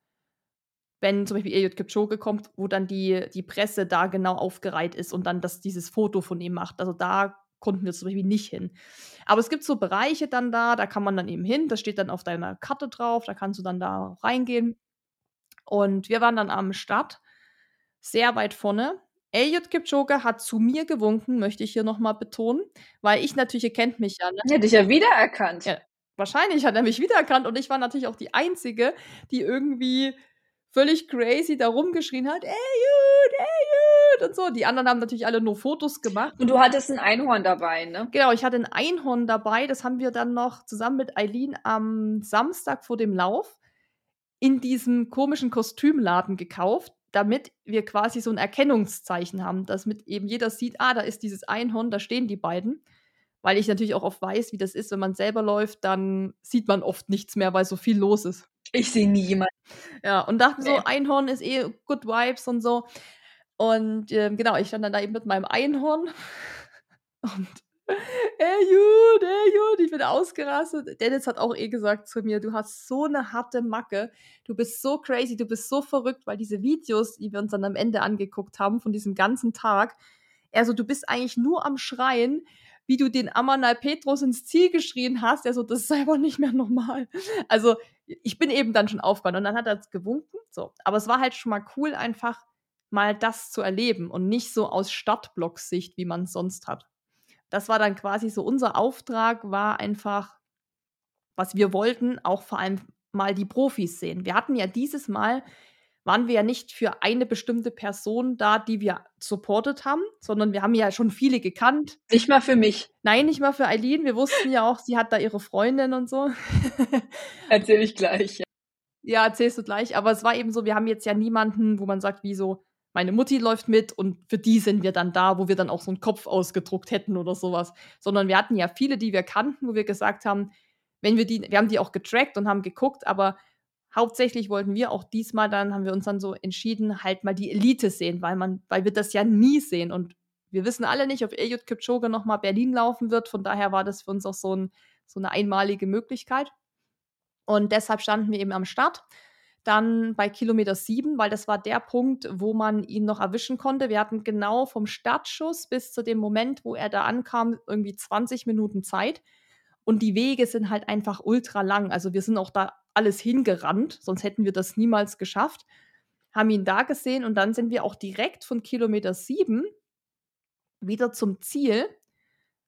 wenn zum Beispiel Eliud Kipchoge kommt, wo dann die, die Presse da genau aufgereiht ist und dann das, dieses Foto von ihm macht. Also da konnten wir zum Beispiel nicht hin. Aber es gibt so Bereiche dann da, da kann man dann eben hin, das steht dann auf deiner Karte drauf, da kannst du dann da reingehen. Und wir waren dann am Start, sehr weit vorne. Elliot Kipchoge hat zu mir gewunken, möchte ich hier nochmal betonen, weil ich natürlich, ihr kennt mich ja. Ne? Hätte ich ja wiedererkannt. Ja, wahrscheinlich hat er mich wiedererkannt und ich war natürlich auch die Einzige, die irgendwie völlig crazy da rumgeschrien hat, ey Jud, ey Jud und so. Die anderen haben natürlich alle nur Fotos gemacht. Und du hattest ein Einhorn dabei, ne? Genau, ich hatte ein Einhorn dabei. Das haben wir dann noch zusammen mit Eileen am Samstag vor dem Lauf in diesem komischen Kostümladen gekauft, damit wir quasi so ein Erkennungszeichen haben, dass mit eben jeder sieht, ah, da ist dieses Einhorn, da stehen die beiden. Weil ich natürlich auch oft weiß, wie das ist, wenn man selber läuft, dann sieht man oft nichts mehr, weil so viel los ist. Ich sehe nie jemanden. Ja, und dachte nee. so, Einhorn ist eh good vibes und so. Und ähm, genau, ich stand dann da eben mit meinem Einhorn und ey Jude, ey Jude, ich bin ausgerastet. Dennis hat auch eh gesagt zu mir, du hast so eine harte Macke, du bist so crazy, du bist so verrückt, weil diese Videos, die wir uns dann am Ende angeguckt haben von diesem ganzen Tag, also du bist eigentlich nur am Schreien, wie du den Amanal Petrus ins Ziel geschrien hast, der so, das ist einfach nicht mehr normal. Also ich bin eben dann schon aufgewacht und dann hat er gewunken. So. Aber es war halt schon mal cool, einfach mal das zu erleben und nicht so aus Stadtblocksicht, wie man es sonst hat. Das war dann quasi so unser Auftrag, war einfach, was wir wollten, auch vor allem mal die Profis sehen. Wir hatten ja dieses Mal waren wir ja nicht für eine bestimmte Person da, die wir supportet haben, sondern wir haben ja schon viele gekannt. Nicht mal für mich. Nein, nicht mal für Eileen. Wir wussten ja auch, sie hat da ihre Freundin und so. Erzähl ich gleich. Ja. ja, erzählst du gleich. Aber es war eben so, wir haben jetzt ja niemanden, wo man sagt, wie so, meine Mutti läuft mit und für die sind wir dann da, wo wir dann auch so einen Kopf ausgedruckt hätten oder sowas. Sondern wir hatten ja viele, die wir kannten, wo wir gesagt haben, wenn wir die, wir haben die auch getrackt und haben geguckt, aber hauptsächlich wollten wir auch diesmal dann, haben wir uns dann so entschieden, halt mal die Elite sehen, weil man, weil wir das ja nie sehen. Und wir wissen alle nicht, ob Eliud Kipchoge nochmal Berlin laufen wird. Von daher war das für uns auch so, ein, so eine einmalige Möglichkeit. Und deshalb standen wir eben am Start. Dann bei Kilometer 7, weil das war der Punkt, wo man ihn noch erwischen konnte. Wir hatten genau vom Startschuss bis zu dem Moment, wo er da ankam, irgendwie 20 Minuten Zeit. Und die Wege sind halt einfach ultra lang. Also wir sind auch da alles hingerannt, sonst hätten wir das niemals geschafft. Haben ihn da gesehen und dann sind wir auch direkt von Kilometer 7 wieder zum Ziel,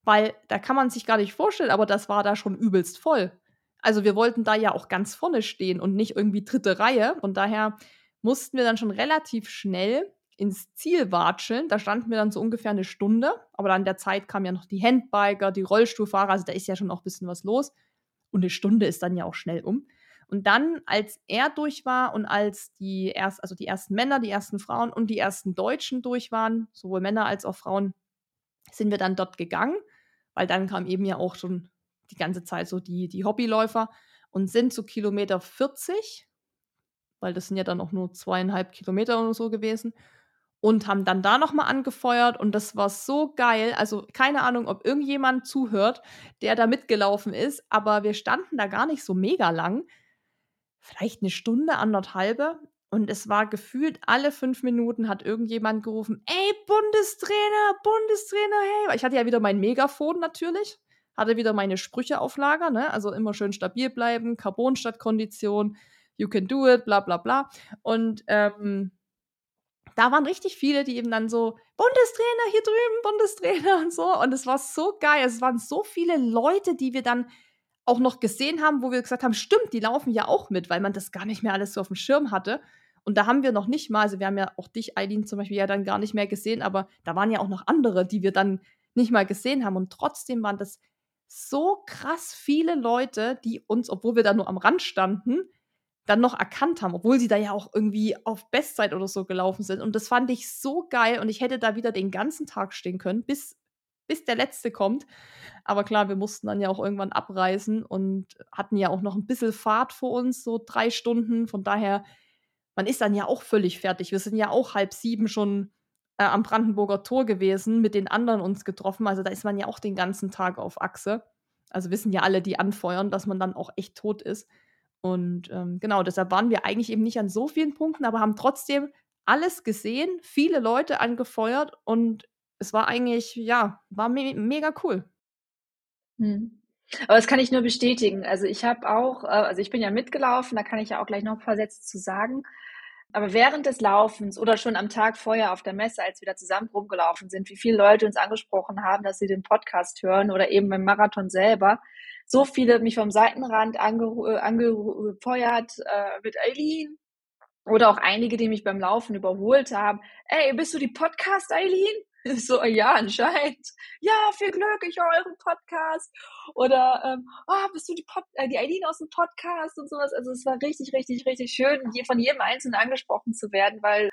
weil da kann man sich gar nicht vorstellen, aber das war da schon übelst voll. Also wir wollten da ja auch ganz vorne stehen und nicht irgendwie dritte Reihe. Von daher mussten wir dann schon relativ schnell ins Ziel watscheln. Da standen wir dann so ungefähr eine Stunde. Aber dann der Zeit kamen ja noch die Handbiker, die Rollstuhlfahrer. Also da ist ja schon auch ein bisschen was los. Und eine Stunde ist dann ja auch schnell um. Und dann, als er durch war und als die erst, also die ersten Männer, die ersten Frauen und die ersten Deutschen durch waren, sowohl Männer als auch Frauen, sind wir dann dort gegangen, weil dann kam eben ja auch schon die ganze Zeit so die, die Hobbyläufer und sind zu Kilometer 40, weil das sind ja dann auch nur zweieinhalb Kilometer oder so gewesen, und haben dann da nochmal angefeuert und das war so geil. Also keine Ahnung, ob irgendjemand zuhört, der da mitgelaufen ist, aber wir standen da gar nicht so mega lang. Vielleicht eine Stunde, anderthalbe. Und es war gefühlt alle fünf Minuten hat irgendjemand gerufen, ey, Bundestrainer, Bundestrainer, hey. Ich hatte ja wieder mein Megafon natürlich, hatte wieder meine Sprüche auf Lager, ne? Also immer schön stabil bleiben, Carbon statt Kondition, you can do it, bla bla bla. Und ähm, da waren richtig viele, die eben dann so, Bundestrainer hier drüben, Bundestrainer und so. Und es war so geil. Es waren so viele Leute, die wir dann auch noch gesehen haben, wo wir gesagt haben, stimmt, die laufen ja auch mit, weil man das gar nicht mehr alles so auf dem Schirm hatte. Und da haben wir noch nicht mal, also wir haben ja auch dich, Eileen, zum Beispiel ja dann gar nicht mehr gesehen, aber da waren ja auch noch andere, die wir dann nicht mal gesehen haben. Und trotzdem waren das so krass viele Leute, die uns, obwohl wir da nur am Rand standen, dann noch erkannt haben, obwohl sie da ja auch irgendwie auf Bestzeit oder so gelaufen sind. Und das fand ich so geil und ich hätte da wieder den ganzen Tag stehen können, bis, bis der letzte kommt. Aber klar, wir mussten dann ja auch irgendwann abreisen und hatten ja auch noch ein bisschen Fahrt vor uns, so drei Stunden. Von daher, man ist dann ja auch völlig fertig. Wir sind ja auch halb sieben schon äh, am Brandenburger Tor gewesen, mit den anderen uns getroffen. Also da ist man ja auch den ganzen Tag auf Achse. Also wissen ja alle, die anfeuern, dass man dann auch echt tot ist. Und ähm, genau, deshalb waren wir eigentlich eben nicht an so vielen Punkten, aber haben trotzdem alles gesehen, viele Leute angefeuert und es war eigentlich, ja, war me mega cool. Hm. Aber das kann ich nur bestätigen. Also ich habe auch, äh, also ich bin ja mitgelaufen, da kann ich ja auch gleich noch ein paar Sätze zu sagen. Aber während des Laufens oder schon am Tag vorher auf der Messe, als wir da zusammen rumgelaufen sind, wie viele Leute uns angesprochen haben, dass sie den Podcast hören oder eben beim Marathon selber, so viele mich vom Seitenrand äh, angefeuert äh, mit Eileen oder auch einige, die mich beim Laufen überholt haben. Ey, bist du die Podcast Eileen? So, ja, anscheinend. Ja, viel Glück, ich höre euren Podcast. Oder, ähm, oh, bist du die, Pod äh, die Eileen aus dem Podcast und sowas. Also es war richtig, richtig, richtig schön, von jedem Einzelnen angesprochen zu werden, weil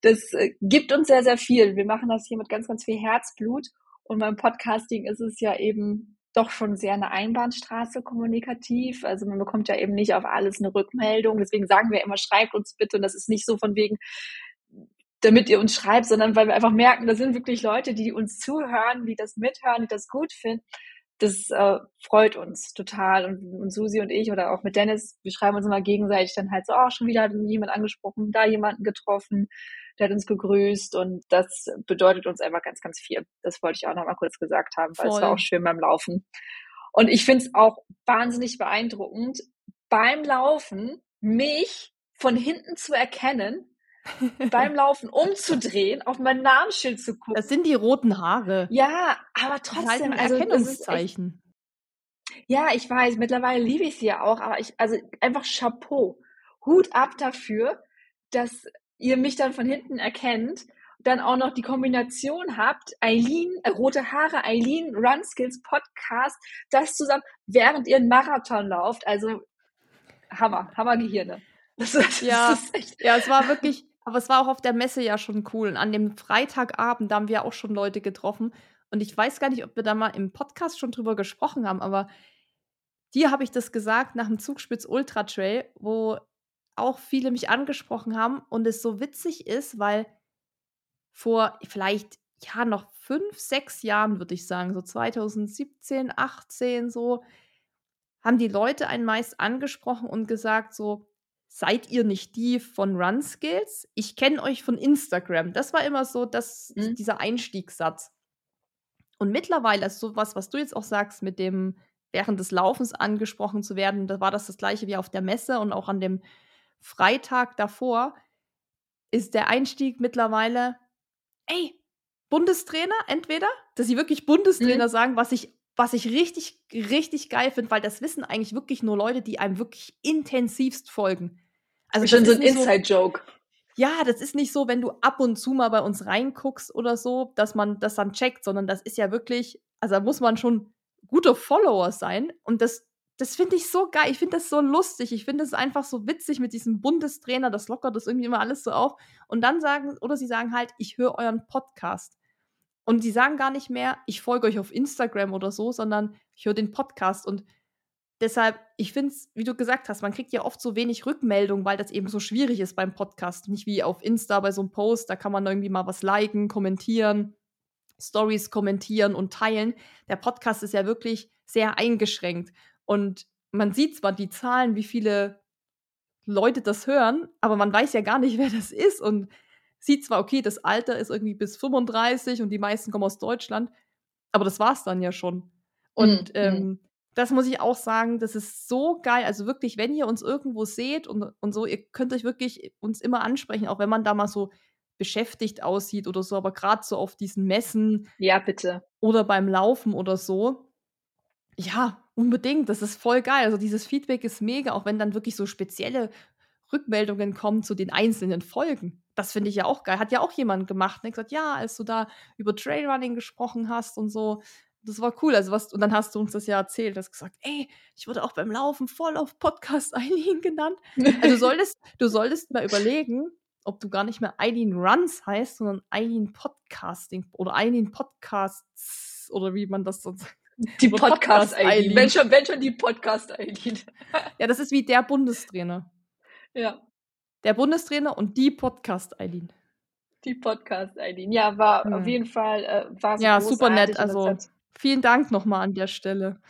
das äh, gibt uns sehr, sehr viel. Wir machen das hier mit ganz, ganz viel Herzblut. Und beim Podcasting ist es ja eben doch schon sehr eine Einbahnstraße kommunikativ. Also man bekommt ja eben nicht auf alles eine Rückmeldung. Deswegen sagen wir immer, schreibt uns bitte. Und das ist nicht so von wegen, damit ihr uns schreibt, sondern weil wir einfach merken, da sind wirklich Leute, die uns zuhören, die das mithören, die das gut finden. Das äh, freut uns total. Und, und Susi und ich oder auch mit Dennis, wir schreiben uns immer gegenseitig dann halt so, oh, schon wieder hat jemand angesprochen, da jemanden getroffen der hat uns gegrüßt und das bedeutet uns einfach ganz, ganz viel. Das wollte ich auch noch mal kurz gesagt haben, weil Voll. es war auch schön beim Laufen. Und ich finde es auch wahnsinnig beeindruckend, beim Laufen mich von hinten zu erkennen, beim Laufen umzudrehen, auf mein Namensschild zu gucken. Das sind die roten Haare. Ja, aber trotzdem, das heißt ein also Erkennungszeichen. Echt, ja, ich weiß, mittlerweile liebe ich sie ja auch, aber ich, also einfach Chapeau. Hut ab dafür, dass ihr mich dann von hinten erkennt, dann auch noch die Kombination habt, Eileen, äh, rote Haare, Eileen, Run Skills Podcast, das zusammen, während ihr einen Marathon lauft. Also Hammer, Hammer Gehirne. Das, das ja, ja, es war wirklich, aber es war auch auf der Messe ja schon cool. Und an dem Freitagabend, da haben wir auch schon Leute getroffen. Und ich weiß gar nicht, ob wir da mal im Podcast schon drüber gesprochen haben, aber dir habe ich das gesagt nach dem Zugspitz Ultra Trail, wo auch viele mich angesprochen haben und es so witzig ist, weil vor vielleicht ja noch fünf, sechs Jahren, würde ich sagen, so 2017, 18 so, haben die Leute einen meist angesprochen und gesagt so, seid ihr nicht die von Run Skills? Ich kenne euch von Instagram. Das war immer so das, mhm. dieser Einstiegssatz. Und mittlerweile, also sowas, was du jetzt auch sagst, mit dem während des Laufens angesprochen zu werden, da war das das gleiche wie auf der Messe und auch an dem Freitag davor ist der Einstieg mittlerweile, ey, Bundestrainer entweder, dass sie wirklich Bundestrainer mhm. sagen, was ich, was ich richtig, richtig geil finde, weil das wissen eigentlich wirklich nur Leute, die einem wirklich intensivst folgen. Also schon so ein Inside-Joke. So, ja, das ist nicht so, wenn du ab und zu mal bei uns reinguckst oder so, dass man das dann checkt, sondern das ist ja wirklich, also da muss man schon guter Follower sein und das das finde ich so geil. Ich finde das so lustig. Ich finde es einfach so witzig mit diesem Bundestrainer. Das lockert das irgendwie immer alles so auf. Und dann sagen, oder sie sagen halt, ich höre euren Podcast. Und sie sagen gar nicht mehr, ich folge euch auf Instagram oder so, sondern ich höre den Podcast. Und deshalb, ich finde es, wie du gesagt hast, man kriegt ja oft so wenig Rückmeldung, weil das eben so schwierig ist beim Podcast. Nicht wie auf Insta bei so einem Post, da kann man irgendwie mal was liken, kommentieren, Stories kommentieren und teilen. Der Podcast ist ja wirklich sehr eingeschränkt. Und man sieht zwar die Zahlen, wie viele Leute das hören, aber man weiß ja gar nicht, wer das ist und sieht zwar, okay, das Alter ist irgendwie bis 35 und die meisten kommen aus Deutschland, aber das war's dann ja schon. Und mhm. ähm, das muss ich auch sagen, das ist so geil. Also wirklich, wenn ihr uns irgendwo seht und, und so, ihr könnt euch wirklich uns immer ansprechen, auch wenn man da mal so beschäftigt aussieht oder so, aber gerade so auf diesen Messen. Ja, bitte. Oder beim Laufen oder so. Ja, unbedingt. Das ist voll geil. Also dieses Feedback ist mega, auch wenn dann wirklich so spezielle Rückmeldungen kommen zu den einzelnen Folgen. Das finde ich ja auch geil. Hat ja auch jemand gemacht. Ne? Gesagt, ja, als du da über Trailrunning gesprochen hast und so, das war cool. Also was, und dann hast du uns das ja erzählt, hast gesagt, ey, ich wurde auch beim Laufen voll auf Podcast Eileen genannt. Also du solltest, du solltest mal überlegen, ob du gar nicht mehr Eileen Runs heißt, sondern Eileen Podcasting oder Eileen Podcasts oder wie man das sonst sagt. Die Podcast-Eileen. wenn, schon, wenn schon die Podcast-Eileen. ja, das ist wie der Bundestrainer. Ja. Der Bundestrainer und die Podcast-Eileen. Die Podcast-Eileen. Ja, war hm. auf jeden Fall äh, war Ja, super nett. Also vielen Dank nochmal an der Stelle.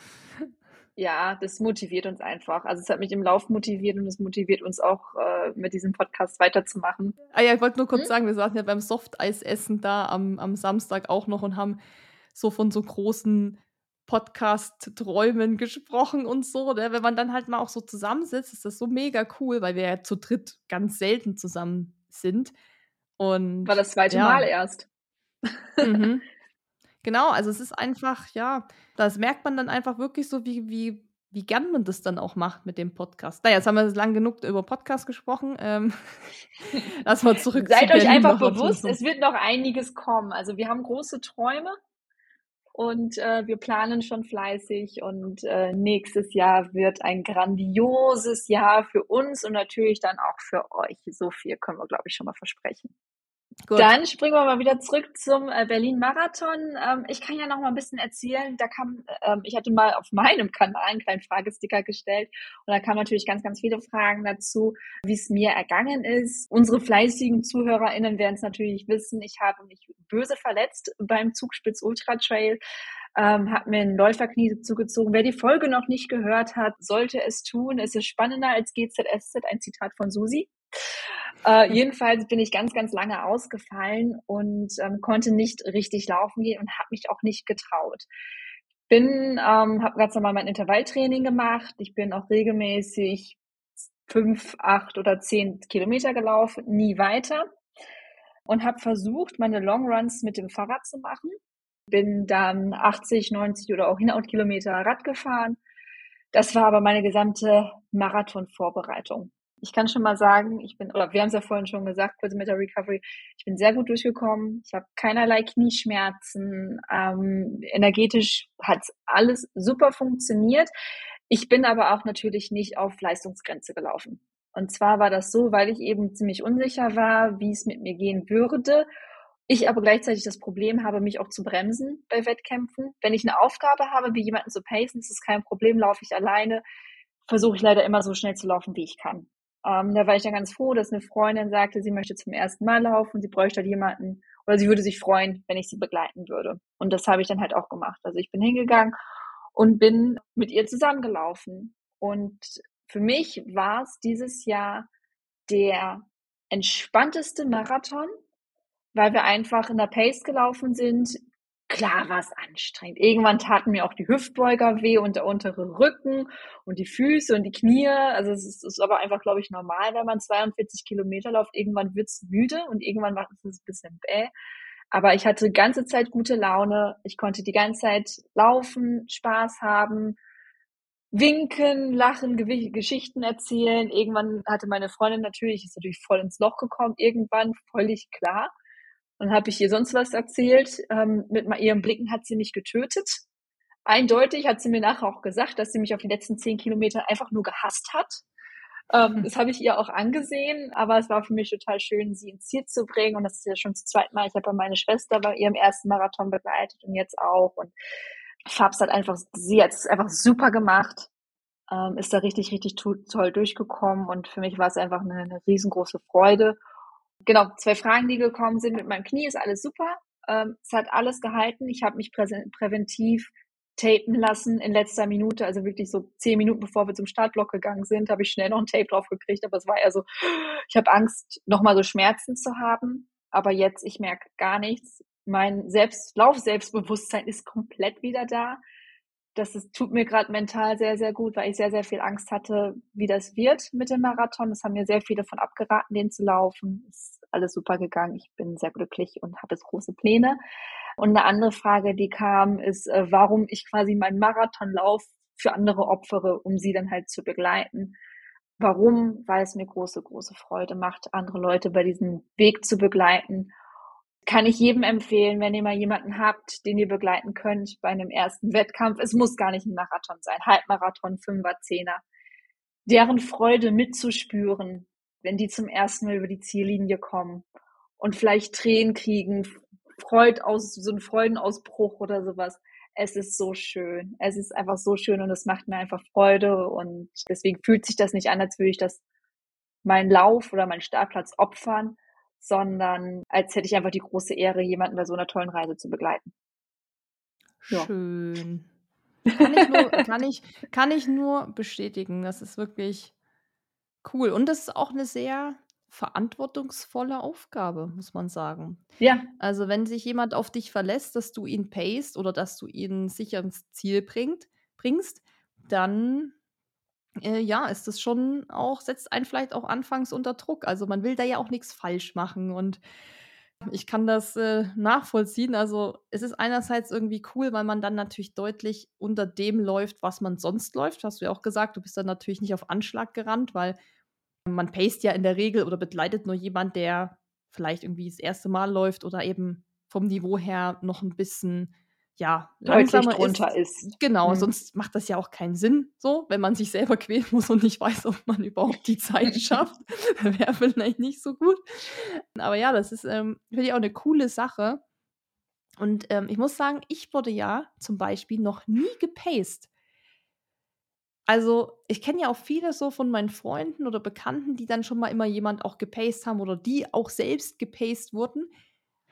Ja, das motiviert uns einfach. Also es hat mich im Lauf motiviert und es motiviert uns auch, äh, mit diesem Podcast weiterzumachen. Ah ja, ich wollte nur kurz hm? sagen, wir saßen ja beim Softeisessen da am, am Samstag auch noch und haben so von so großen Podcast-Träumen gesprochen und so. Ne? Wenn man dann halt mal auch so zusammensitzt, ist das so mega cool, weil wir ja zu dritt ganz selten zusammen sind. Und, War das zweite ja. Mal erst. Mhm. Genau, also es ist einfach, ja, das merkt man dann einfach wirklich so, wie, wie, wie gern man das dann auch macht mit dem Podcast. Naja, jetzt haben wir lang genug über Podcast gesprochen. Ähm, lass mal zurück. Seid euch einfach bewusst, es wird noch einiges kommen. Also wir haben große Träume und äh, wir planen schon fleißig und äh, nächstes Jahr wird ein grandioses Jahr für uns und natürlich dann auch für euch. So viel können wir, glaube ich, schon mal versprechen. Gut. Dann springen wir mal wieder zurück zum äh, Berlin-Marathon. Ähm, ich kann ja noch mal ein bisschen erzählen. Da kam, ähm, ich hatte mal auf meinem Kanal einen kleinen Fragesticker gestellt und da kamen natürlich ganz, ganz viele Fragen dazu, wie es mir ergangen ist. Unsere fleißigen ZuhörerInnen werden es natürlich wissen. Ich habe mich böse verletzt beim Zugspitz Ultra Trail. Ähm, habe mir ein Läuferknie zugezogen. Wer die Folge noch nicht gehört hat, sollte es tun. Es ist spannender als GZSZ, ein Zitat von Susi. Äh, jedenfalls bin ich ganz, ganz lange ausgefallen und ähm, konnte nicht richtig laufen gehen und habe mich auch nicht getraut. Bin, ähm, habe ganz normal mein Intervalltraining gemacht. Ich bin auch regelmäßig fünf, acht oder zehn Kilometer gelaufen, nie weiter und habe versucht, meine Longruns mit dem Fahrrad zu machen. Bin dann 80, 90 oder auch 100 Kilometer Rad gefahren. Das war aber meine gesamte Marathon-Vorbereitung ich kann schon mal sagen, ich bin, oder wir haben es ja vorhin schon gesagt, kurz mit der Recovery, ich bin sehr gut durchgekommen. Ich habe keinerlei Knieschmerzen. Ähm, energetisch hat alles super funktioniert. Ich bin aber auch natürlich nicht auf Leistungsgrenze gelaufen. Und zwar war das so, weil ich eben ziemlich unsicher war, wie es mit mir gehen würde. Ich aber gleichzeitig das Problem habe, mich auch zu bremsen bei Wettkämpfen. Wenn ich eine Aufgabe habe, wie jemanden zu pacen, ist es kein Problem, laufe ich alleine. Versuche ich leider immer so schnell zu laufen, wie ich kann. Ähm, da war ich dann ganz froh, dass eine Freundin sagte, sie möchte zum ersten Mal laufen, sie bräuchte halt jemanden oder sie würde sich freuen, wenn ich sie begleiten würde. Und das habe ich dann halt auch gemacht. Also ich bin hingegangen und bin mit ihr zusammengelaufen. Und für mich war es dieses Jahr der entspannteste Marathon, weil wir einfach in der Pace gelaufen sind, Klar war es anstrengend. Irgendwann taten mir auch die Hüftbeuger weh und der untere Rücken und die Füße und die Knie. Also es ist, ist aber einfach, glaube ich, normal, wenn man 42 Kilometer läuft. Irgendwann wird's müde und irgendwann macht es ein bisschen bäh. Aber ich hatte die ganze Zeit gute Laune. Ich konnte die ganze Zeit laufen, Spaß haben, winken, lachen, Geschichten erzählen. Irgendwann hatte meine Freundin natürlich, ist natürlich voll ins Loch gekommen, irgendwann völlig klar. Und habe ich ihr sonst was erzählt. Ähm, mit ihren Blicken hat sie mich getötet. eindeutig hat sie mir nachher auch gesagt, dass sie mich auf die letzten zehn Kilometer einfach nur gehasst hat. Ähm, das habe ich ihr auch angesehen, aber es war für mich total schön, sie ins Ziel zu bringen. Und das ist ja schon das zweite Mal. Ich habe meine Schwester bei ihrem ersten Marathon begleitet und jetzt auch. Und Fabs hat einfach, sie hat es einfach super gemacht, ähm, ist da richtig, richtig toll durchgekommen. Und für mich war es einfach eine, eine riesengroße Freude. Genau, zwei Fragen, die gekommen sind mit meinem Knie, ist alles super. Ähm, es hat alles gehalten. Ich habe mich präventiv tapen lassen in letzter Minute, also wirklich so zehn Minuten bevor wir zum Startblock gegangen sind, habe ich schnell noch ein Tape drauf gekriegt, aber es war eher so, ich habe Angst, nochmal so Schmerzen zu haben, aber jetzt, ich merke gar nichts. Mein Selbst Lauf-Selbstbewusstsein ist komplett wieder da. Das ist, tut mir gerade mental sehr, sehr gut, weil ich sehr, sehr viel Angst hatte, wie das wird mit dem Marathon. Es haben mir sehr viele davon abgeraten, den zu laufen. Ist alles super gegangen. Ich bin sehr glücklich und habe jetzt große Pläne. Und eine andere Frage, die kam, ist, äh, warum ich quasi meinen Marathonlauf für andere opfere, um sie dann halt zu begleiten. Warum? Weil es mir große, große Freude macht, andere Leute bei diesem Weg zu begleiten. Kann ich jedem empfehlen, wenn ihr mal jemanden habt, den ihr begleiten könnt bei einem ersten Wettkampf. Es muss gar nicht ein Marathon sein, Halbmarathon, Fünfer, Zehner. Deren Freude mitzuspüren, wenn die zum ersten Mal über die Ziellinie kommen und vielleicht Tränen kriegen, Freud aus, so ein Freudenausbruch oder sowas. Es ist so schön. Es ist einfach so schön und es macht mir einfach Freude und deswegen fühlt sich das nicht an, als würde ich das meinen Lauf oder meinen Startplatz opfern, sondern als hätte ich einfach die große Ehre, jemanden bei so einer tollen Reise zu begleiten. Ja. Schön. Kann ich, nur, kann, ich, kann ich nur bestätigen. Das ist wirklich cool. Und das ist auch eine sehr verantwortungsvolle Aufgabe, muss man sagen. Ja. Also wenn sich jemand auf dich verlässt, dass du ihn payst oder dass du ihn sicher ins Ziel bringt, bringst, dann äh, ja, ist das schon auch, setzt einen vielleicht auch anfangs unter Druck. Also man will da ja auch nichts falsch machen und ich kann das äh, nachvollziehen. Also es ist einerseits irgendwie cool, weil man dann natürlich deutlich unter dem läuft, was man sonst läuft. Hast du ja auch gesagt, du bist dann natürlich nicht auf Anschlag gerannt, weil man paced ja in der Regel oder begleitet nur jemand, der vielleicht irgendwie das erste Mal läuft oder eben vom Niveau her noch ein bisschen ja, langsamer drunter ist. ist. Genau, mhm. sonst macht das ja auch keinen Sinn, so, wenn man sich selber quälen muss und nicht weiß, ob man überhaupt die Zeit schafft. Wäre vielleicht nicht so gut. Aber ja, das ist, ähm, finde ich auch eine coole Sache. Und ähm, ich muss sagen, ich wurde ja zum Beispiel noch nie gepaced. Also, ich kenne ja auch viele so von meinen Freunden oder Bekannten, die dann schon mal immer jemand auch gepaced haben oder die auch selbst gepaced wurden.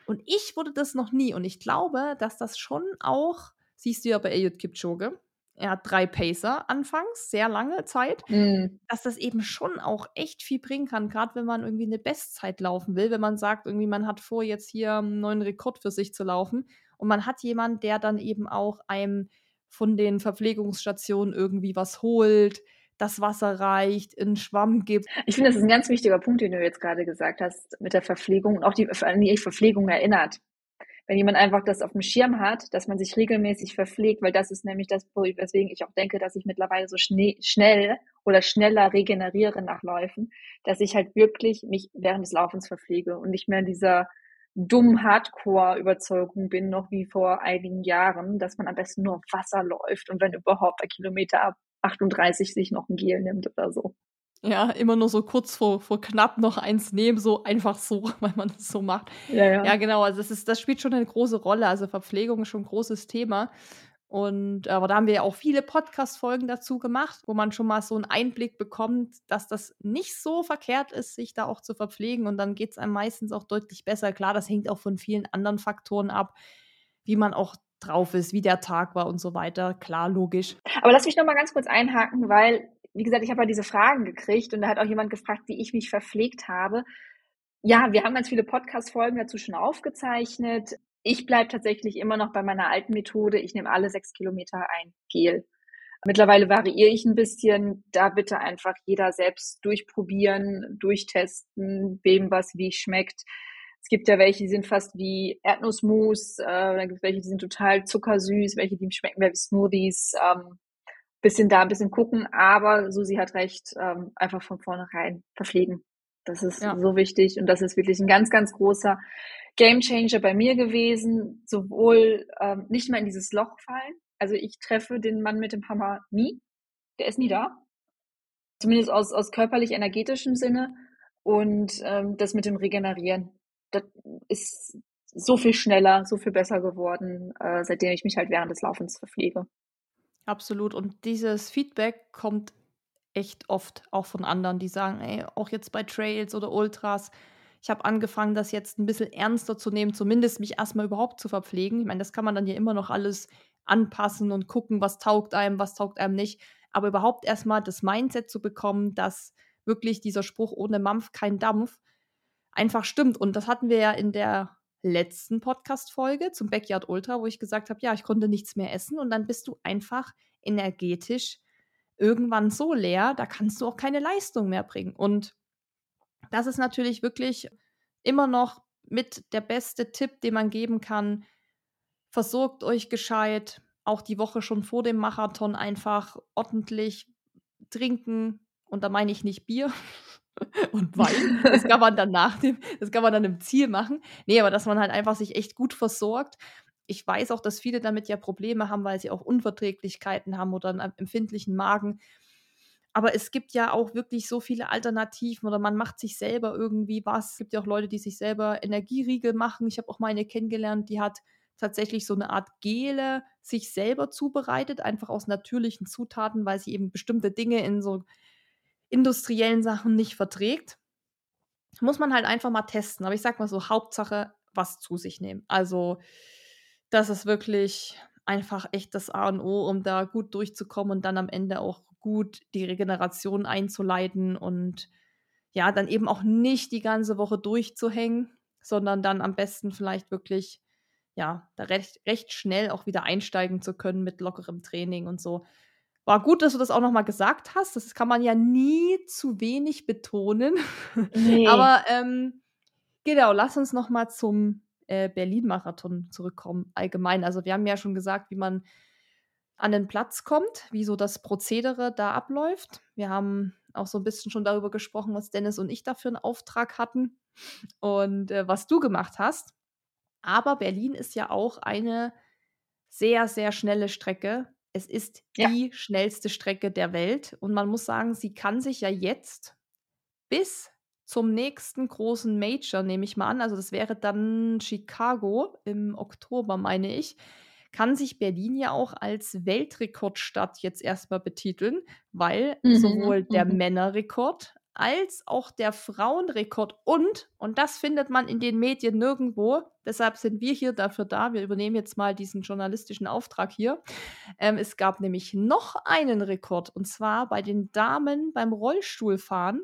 Und ich wurde das noch nie. Und ich glaube, dass das schon auch, siehst du ja bei Eliud Kipchoge, er hat drei Pacer anfangs, sehr lange Zeit, mm. dass das eben schon auch echt viel bringen kann, gerade wenn man irgendwie eine Bestzeit laufen will, wenn man sagt, irgendwie man hat vor, jetzt hier einen neuen Rekord für sich zu laufen und man hat jemanden, der dann eben auch einem von den Verpflegungsstationen irgendwie was holt, das Wasser reicht, einen Schwamm gibt. Ich finde, das ist ein ganz wichtiger Punkt, den du jetzt gerade gesagt hast, mit der Verpflegung und auch die, an die Verpflegung erinnert. Wenn jemand einfach das auf dem Schirm hat, dass man sich regelmäßig verpflegt, weil das ist nämlich das, weswegen ich auch denke, dass ich mittlerweile so schnell oder schneller regeneriere nach Läufen, dass ich halt wirklich mich während des Laufens verpflege und nicht mehr in dieser dumm Hardcore-Überzeugung bin, noch wie vor einigen Jahren, dass man am besten nur auf Wasser läuft und wenn überhaupt bei Kilometer 38 sich noch ein Gel nimmt oder so. Ja, immer nur so kurz vor, vor knapp noch eins nehmen, so einfach so, weil man das so macht. Ja, ja. ja genau. Also das, ist, das spielt schon eine große Rolle. Also Verpflegung ist schon ein großes Thema. Und aber da haben wir ja auch viele Podcast-Folgen dazu gemacht, wo man schon mal so einen Einblick bekommt, dass das nicht so verkehrt ist, sich da auch zu verpflegen. Und dann geht es einem meistens auch deutlich besser. Klar, das hängt auch von vielen anderen Faktoren ab, wie man auch drauf ist, wie der Tag war und so weiter. Klar, logisch. Aber lass mich noch mal ganz kurz einhaken, weil, wie gesagt, ich habe ja diese Fragen gekriegt und da hat auch jemand gefragt, wie ich mich verpflegt habe. Ja, wir haben ganz viele Podcast-Folgen dazu schon aufgezeichnet. Ich bleibe tatsächlich immer noch bei meiner alten Methode. Ich nehme alle sechs Kilometer ein Gel. Mittlerweile variiere ich ein bisschen. Da bitte einfach jeder selbst durchprobieren, durchtesten, wem was wie schmeckt. Es gibt ja welche, die sind fast wie Erdnussmus, äh, dann gibt es welche, die sind total zuckersüß, welche, die schmecken mehr wie Smoothies. Ähm, bisschen da, ein bisschen gucken, aber Susi hat recht, ähm, einfach von vornherein verpflegen. Das ist ja. so wichtig und das ist wirklich ein ganz, ganz großer Game Changer bei mir gewesen, sowohl ähm, nicht mehr in dieses Loch fallen, Also ich treffe den Mann mit dem Hammer nie. Der ist nie da. Zumindest aus, aus körperlich-energetischem Sinne. Und ähm, das mit dem Regenerieren, das ist so viel schneller, so viel besser geworden, äh, seitdem ich mich halt während des Laufens verpflege. Absolut. Und dieses Feedback kommt echt oft auch von anderen, die sagen, ey, auch jetzt bei Trails oder Ultras, ich habe angefangen, das jetzt ein bisschen ernster zu nehmen, zumindest mich erstmal überhaupt zu verpflegen. Ich meine, das kann man dann ja immer noch alles anpassen und gucken, was taugt einem, was taugt einem nicht. Aber überhaupt erstmal das Mindset zu bekommen, dass wirklich dieser Spruch ohne Mampf kein Dampf einfach stimmt. Und das hatten wir ja in der letzten Podcast-Folge zum Backyard Ultra, wo ich gesagt habe, ja, ich konnte nichts mehr essen und dann bist du einfach energetisch irgendwann so leer, da kannst du auch keine Leistung mehr bringen. Und das ist natürlich wirklich immer noch mit der beste Tipp, den man geben kann. Versorgt euch gescheit, auch die Woche schon vor dem Marathon einfach ordentlich trinken. Und da meine ich nicht Bier, und Wein. Das kann man dann nach dem, das kann man dann im Ziel machen. Nee, aber dass man halt einfach sich echt gut versorgt. Ich weiß auch, dass viele damit ja Probleme haben, weil sie auch Unverträglichkeiten haben oder einen empfindlichen Magen. Aber es gibt ja auch wirklich so viele Alternativen oder man macht sich selber irgendwie was. Es gibt ja auch Leute, die sich selber Energieriegel machen. Ich habe auch meine kennengelernt, die hat tatsächlich so eine Art Gele sich selber zubereitet, einfach aus natürlichen Zutaten, weil sie eben bestimmte Dinge in so industriellen Sachen nicht verträgt. Muss man halt einfach mal testen. Aber ich sag mal so, Hauptsache was zu sich nehmen. Also, das ist wirklich einfach echt das A und O, um da gut durchzukommen und dann am Ende auch gut die Regeneration einzuleiten und ja, dann eben auch nicht die ganze Woche durchzuhängen, sondern dann am besten vielleicht wirklich, ja, da recht, recht schnell auch wieder einsteigen zu können mit lockerem Training und so. War gut, dass du das auch noch mal gesagt hast. Das kann man ja nie zu wenig betonen. Nee. Aber ähm, genau, lass uns noch mal zum äh, Berlin-Marathon zurückkommen, allgemein. Also wir haben ja schon gesagt, wie man an den Platz kommt, wie so das Prozedere da abläuft. Wir haben auch so ein bisschen schon darüber gesprochen, was Dennis und ich da für einen Auftrag hatten und äh, was du gemacht hast. Aber Berlin ist ja auch eine sehr, sehr schnelle Strecke es ist ja. die schnellste Strecke der Welt und man muss sagen, sie kann sich ja jetzt bis zum nächsten großen Major, nehme ich mal an, also das wäre dann Chicago im Oktober, meine ich, kann sich Berlin ja auch als Weltrekordstadt jetzt erstmal betiteln, weil mhm. sowohl der mhm. Männerrekord als auch der Frauenrekord und, und das findet man in den Medien nirgendwo, deshalb sind wir hier dafür da, wir übernehmen jetzt mal diesen journalistischen Auftrag hier. Ähm, es gab nämlich noch einen Rekord und zwar bei den Damen beim Rollstuhlfahren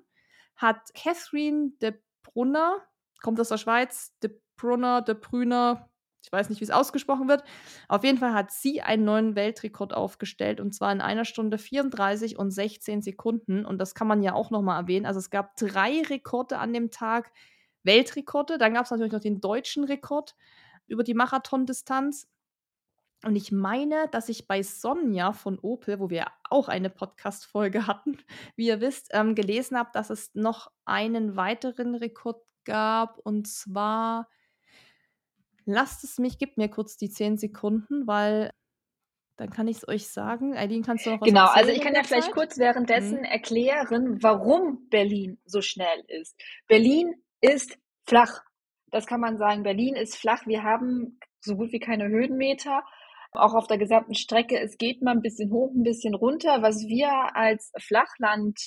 hat Catherine de Brunner, kommt aus der Schweiz, de Brunner, de Brüner, ich weiß nicht, wie es ausgesprochen wird. Auf jeden Fall hat sie einen neuen Weltrekord aufgestellt und zwar in einer Stunde 34 und 16 Sekunden. Und das kann man ja auch nochmal erwähnen. Also es gab drei Rekorde an dem Tag, Weltrekorde. Dann gab es natürlich noch den deutschen Rekord über die Marathondistanz. Und ich meine, dass ich bei Sonja von Opel, wo wir auch eine Podcast-Folge hatten, wie ihr wisst, ähm, gelesen habe, dass es noch einen weiteren Rekord gab. Und zwar lasst es mich, gib mir kurz die zehn Sekunden, weil dann kann ich es euch sagen. Eileen, kannst du noch was Genau, also ich kann ja vielleicht kurz währenddessen mhm. erklären, warum Berlin so schnell ist. Berlin ist flach. Das kann man sagen. Berlin ist flach. Wir haben so gut wie keine Höhenmeter. Auch auf der gesamten Strecke. Es geht mal ein bisschen hoch, ein bisschen runter. Was wir als Flachland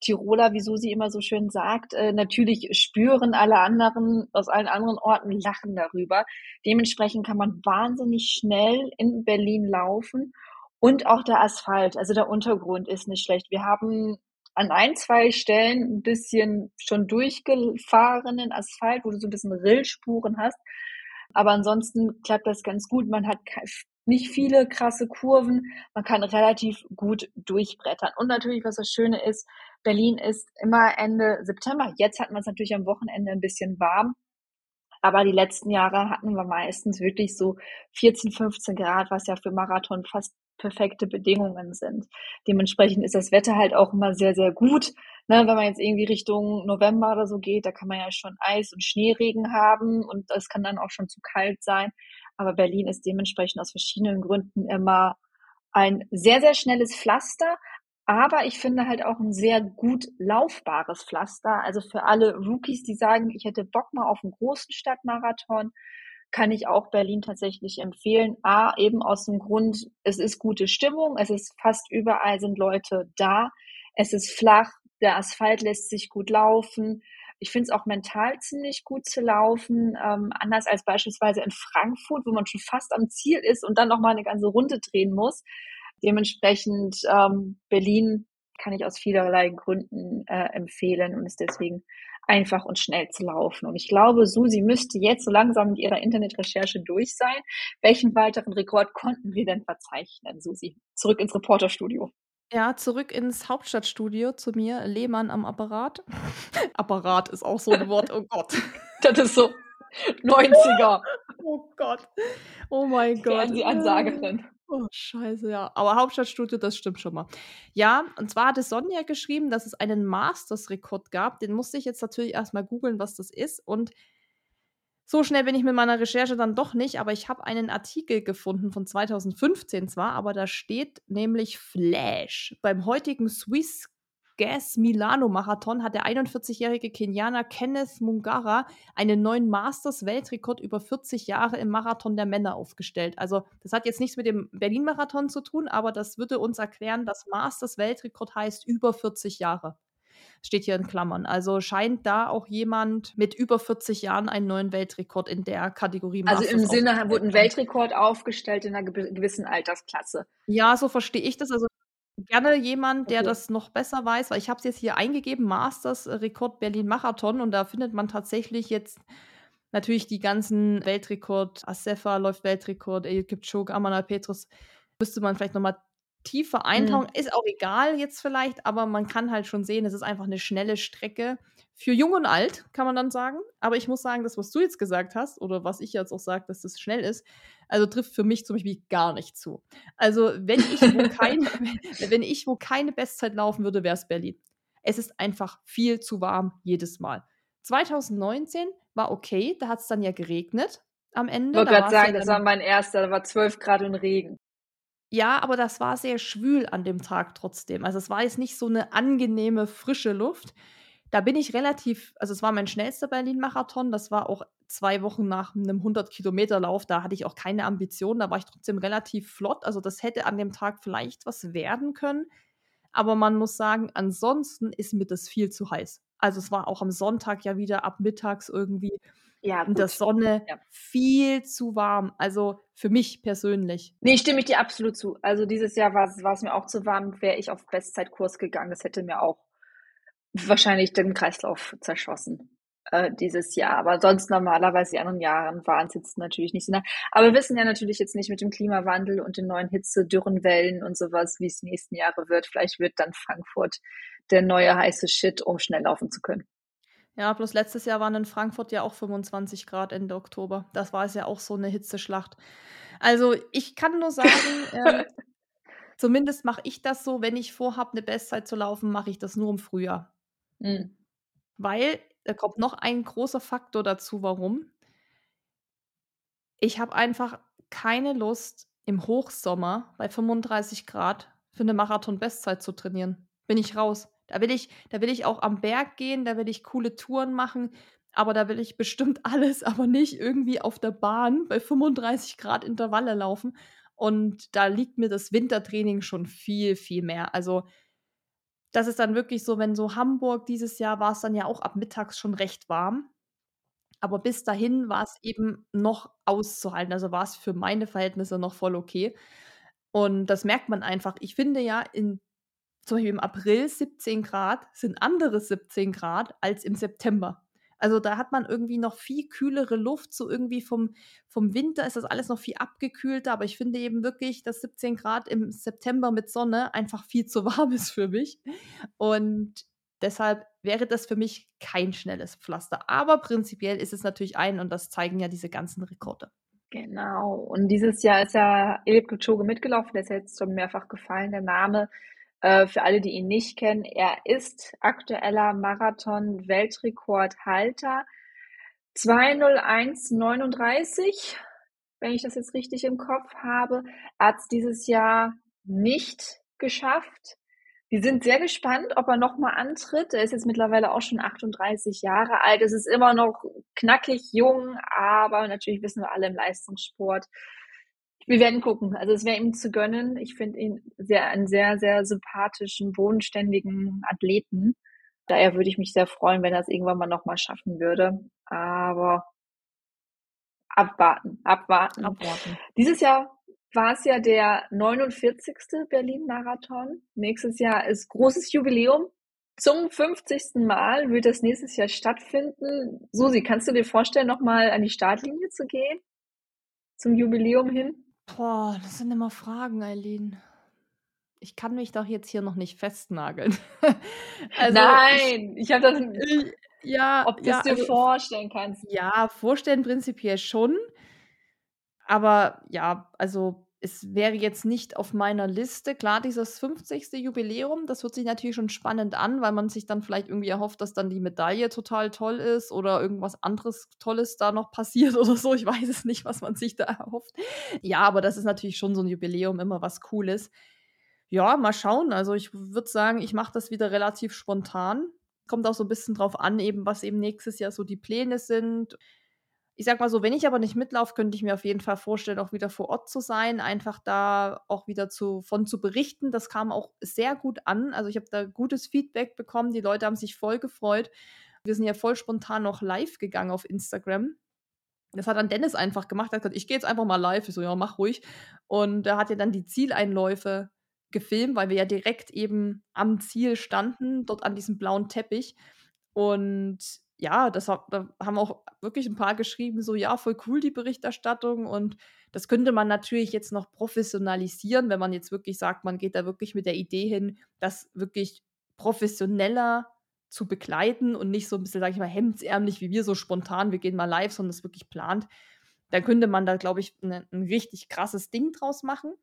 Tiroler, wie Susi immer so schön sagt, äh, natürlich spüren alle anderen aus allen anderen Orten lachen darüber. Dementsprechend kann man wahnsinnig schnell in Berlin laufen und auch der Asphalt, also der Untergrund ist nicht schlecht. Wir haben an ein, zwei Stellen ein bisschen schon durchgefahrenen Asphalt, wo du so ein bisschen Rillspuren hast. Aber ansonsten klappt das ganz gut. Man hat nicht viele krasse Kurven. Man kann relativ gut durchbrettern. Und natürlich, was das Schöne ist, Berlin ist immer Ende September. Jetzt hat man es natürlich am Wochenende ein bisschen warm. Aber die letzten Jahre hatten wir meistens wirklich so 14, 15 Grad, was ja für Marathon fast perfekte Bedingungen sind. Dementsprechend ist das Wetter halt auch immer sehr, sehr gut. Ne, wenn man jetzt irgendwie Richtung November oder so geht, da kann man ja schon Eis und Schneeregen haben und es kann dann auch schon zu kalt sein. Aber Berlin ist dementsprechend aus verschiedenen Gründen immer ein sehr, sehr schnelles Pflaster, aber ich finde halt auch ein sehr gut laufbares Pflaster. Also für alle Rookies, die sagen, ich hätte Bock mal auf einen großen Stadtmarathon, kann ich auch Berlin tatsächlich empfehlen. A, eben aus dem Grund, es ist gute Stimmung, es ist fast überall sind Leute da, es ist flach, der Asphalt lässt sich gut laufen. Ich finde es auch mental ziemlich gut zu laufen, ähm, anders als beispielsweise in Frankfurt, wo man schon fast am Ziel ist und dann noch mal eine ganze Runde drehen muss. Dementsprechend ähm, Berlin kann ich aus vielerlei Gründen äh, empfehlen und ist deswegen einfach und schnell zu laufen. Und ich glaube, Susi müsste jetzt so langsam mit ihrer Internetrecherche durch sein. Welchen weiteren Rekord konnten wir denn verzeichnen, Susi? Zurück ins Reporterstudio. Ja, zurück ins Hauptstadtstudio zu mir, Lehmann am Apparat. Apparat ist auch so ein Wort, oh Gott. Das ist so 90er. oh Gott. Oh mein Gott. Fernsehansagerin. Oh, scheiße, ja. Aber Hauptstadtstudio, das stimmt schon mal. Ja, und zwar hatte Sonja geschrieben, dass es einen Masters-Rekord gab. Den musste ich jetzt natürlich erstmal googeln, was das ist. Und so schnell bin ich mit meiner Recherche dann doch nicht, aber ich habe einen Artikel gefunden von 2015 zwar, aber da steht nämlich Flash. Beim heutigen Swiss Gas Milano Marathon hat der 41-jährige Kenianer Kenneth Mungara einen neuen Masters-Weltrekord über 40 Jahre im Marathon der Männer aufgestellt. Also, das hat jetzt nichts mit dem Berlin-Marathon zu tun, aber das würde uns erklären, dass Masters-Weltrekord heißt über 40 Jahre. Steht hier in Klammern. Also scheint da auch jemand mit über 40 Jahren einen neuen Weltrekord in der Kategorie Masters Also im Sinne wurde ein Weltrekord aufgestellt in einer gewissen Altersklasse. Ja, so verstehe ich das. Also gerne jemand, der okay. das noch besser weiß, weil ich habe es jetzt hier eingegeben, Masters Rekord Berlin Marathon und da findet man tatsächlich jetzt natürlich die ganzen Weltrekord, Asefa läuft Weltrekord, Eliud Kipchoge, Amanal Petrus, müsste man vielleicht nochmal tiefer eintauchen. Mhm. Ist auch egal jetzt vielleicht, aber man kann halt schon sehen, es ist einfach eine schnelle Strecke. Für jung und alt, kann man dann sagen. Aber ich muss sagen, das, was du jetzt gesagt hast, oder was ich jetzt auch sage, dass das schnell ist, also trifft für mich zum Beispiel gar nicht zu. Also, wenn ich wo, kein, wenn ich wo keine Bestzeit laufen würde, wäre es Berlin. Es ist einfach viel zu warm jedes Mal. 2019 war okay, da hat es dann ja geregnet am Ende. Ich wollte gerade sagen, ja das war mein erster, da war 12 Grad und Regen. Ja, aber das war sehr schwül an dem Tag trotzdem. Also es war jetzt nicht so eine angenehme, frische Luft. Da bin ich relativ, also es war mein schnellster Berlin-Marathon. Das war auch zwei Wochen nach einem 100-Kilometer-Lauf. Da hatte ich auch keine Ambitionen. Da war ich trotzdem relativ flott. Also das hätte an dem Tag vielleicht was werden können. Aber man muss sagen, ansonsten ist mir das viel zu heiß. Also es war auch am Sonntag ja wieder ab mittags irgendwie ja, in der Sonne ja. viel zu warm. Also für mich persönlich. Nee, stimme ich dir absolut zu. Also dieses Jahr war es mir auch zu warm, wäre ich auf Bestzeitkurs gegangen. Das hätte mir auch wahrscheinlich den Kreislauf zerschossen äh, dieses Jahr. Aber sonst normalerweise die anderen Jahren waren es jetzt natürlich nicht so nah. Aber wir wissen ja natürlich jetzt nicht mit dem Klimawandel und den neuen Hitze, Dürrenwellen und sowas, wie es nächsten Jahre wird. Vielleicht wird dann Frankfurt der neue heiße Shit, um schnell laufen zu können. Ja, bloß letztes Jahr waren in Frankfurt ja auch 25 Grad Ende Oktober. Das war es ja auch so eine Hitzeschlacht. Also ich kann nur sagen, äh, zumindest mache ich das so, wenn ich vorhabe, eine Bestzeit zu laufen, mache ich das nur im Frühjahr. Mhm. Weil, da kommt noch ein großer Faktor dazu, warum. Ich habe einfach keine Lust, im Hochsommer bei 35 Grad für eine Marathon-Bestzeit zu trainieren. Bin ich raus. Da will ich, da will ich auch am Berg gehen, da will ich coole Touren machen, aber da will ich bestimmt alles, aber nicht irgendwie auf der Bahn bei 35 Grad Intervalle laufen. Und da liegt mir das Wintertraining schon viel, viel mehr. Also, das ist dann wirklich so, wenn so Hamburg dieses Jahr war es dann ja auch ab mittags schon recht warm. Aber bis dahin war es eben noch auszuhalten. Also war es für meine Verhältnisse noch voll okay. Und das merkt man einfach. Ich finde ja, in zum Beispiel im April 17 Grad sind andere 17 Grad als im September. Also da hat man irgendwie noch viel kühlere Luft, so irgendwie vom, vom Winter ist das alles noch viel abgekühlter, aber ich finde eben wirklich, dass 17 Grad im September mit Sonne einfach viel zu warm ist für mich. Und deshalb wäre das für mich kein schnelles Pflaster. Aber prinzipiell ist es natürlich ein und das zeigen ja diese ganzen Rekorde. Genau. Und dieses Jahr ist ja Elib Kipchoge mitgelaufen, der ist jetzt schon mehrfach gefallen, der Name. Äh, für alle, die ihn nicht kennen, er ist aktueller Marathon-Weltrekordhalter. 201,39, wenn ich das jetzt richtig im Kopf habe. Hat es dieses Jahr nicht geschafft. Die sind sehr gespannt, ob er nochmal antritt. Er ist jetzt mittlerweile auch schon 38 Jahre alt. Es ist immer noch knackig jung, aber natürlich wissen wir alle im Leistungssport. Wir werden gucken. Also es wäre ihm zu gönnen. Ich finde ihn sehr, einen sehr, sehr sympathischen, bodenständigen Athleten. Daher würde ich mich sehr freuen, wenn er es irgendwann mal nochmal schaffen würde. Aber abwarten, abwarten. Abwarten. Dieses Jahr war es ja der 49. Berlin-Marathon. Nächstes Jahr ist großes Jubiläum. Zum 50. Mal wird das nächstes Jahr stattfinden. Susi, kannst du dir vorstellen, nochmal an die Startlinie zu gehen? Zum Jubiläum hin? Boah, das sind immer Fragen, Eileen. Ich kann mich doch jetzt hier noch nicht festnageln. also Nein, ich, ich habe das. Ich, ja, ob du es dir also, vorstellen kannst. Ja, vorstellen prinzipiell schon. Aber ja, also es wäre jetzt nicht auf meiner Liste. Klar, dieses 50. Jubiläum, das hört sich natürlich schon spannend an, weil man sich dann vielleicht irgendwie erhofft, dass dann die Medaille total toll ist oder irgendwas anderes Tolles da noch passiert oder so. Ich weiß es nicht, was man sich da erhofft. Ja, aber das ist natürlich schon so ein Jubiläum immer was Cooles. Ja, mal schauen. Also ich würde sagen, ich mache das wieder relativ spontan. Kommt auch so ein bisschen drauf an, eben was eben nächstes Jahr so die Pläne sind ich sag mal so, wenn ich aber nicht mitlaufe, könnte ich mir auf jeden Fall vorstellen, auch wieder vor Ort zu sein, einfach da auch wieder zu, von zu berichten. Das kam auch sehr gut an. Also ich habe da gutes Feedback bekommen. Die Leute haben sich voll gefreut. Wir sind ja voll spontan noch live gegangen auf Instagram. Das hat dann Dennis einfach gemacht. Er hat gesagt, ich gehe jetzt einfach mal live. Ich so, ja, mach ruhig. Und er hat ja dann die Zieleinläufe gefilmt, weil wir ja direkt eben am Ziel standen, dort an diesem blauen Teppich. Und ja, das da haben auch wirklich ein paar geschrieben, so ja, voll cool die Berichterstattung und das könnte man natürlich jetzt noch professionalisieren, wenn man jetzt wirklich sagt, man geht da wirklich mit der Idee hin, das wirklich professioneller zu begleiten und nicht so ein bisschen, sag ich mal, hemdsärmlich wie wir so spontan, wir gehen mal live, sondern das wirklich plant. Dann könnte man da, glaube ich, ne, ein richtig krasses Ding draus machen.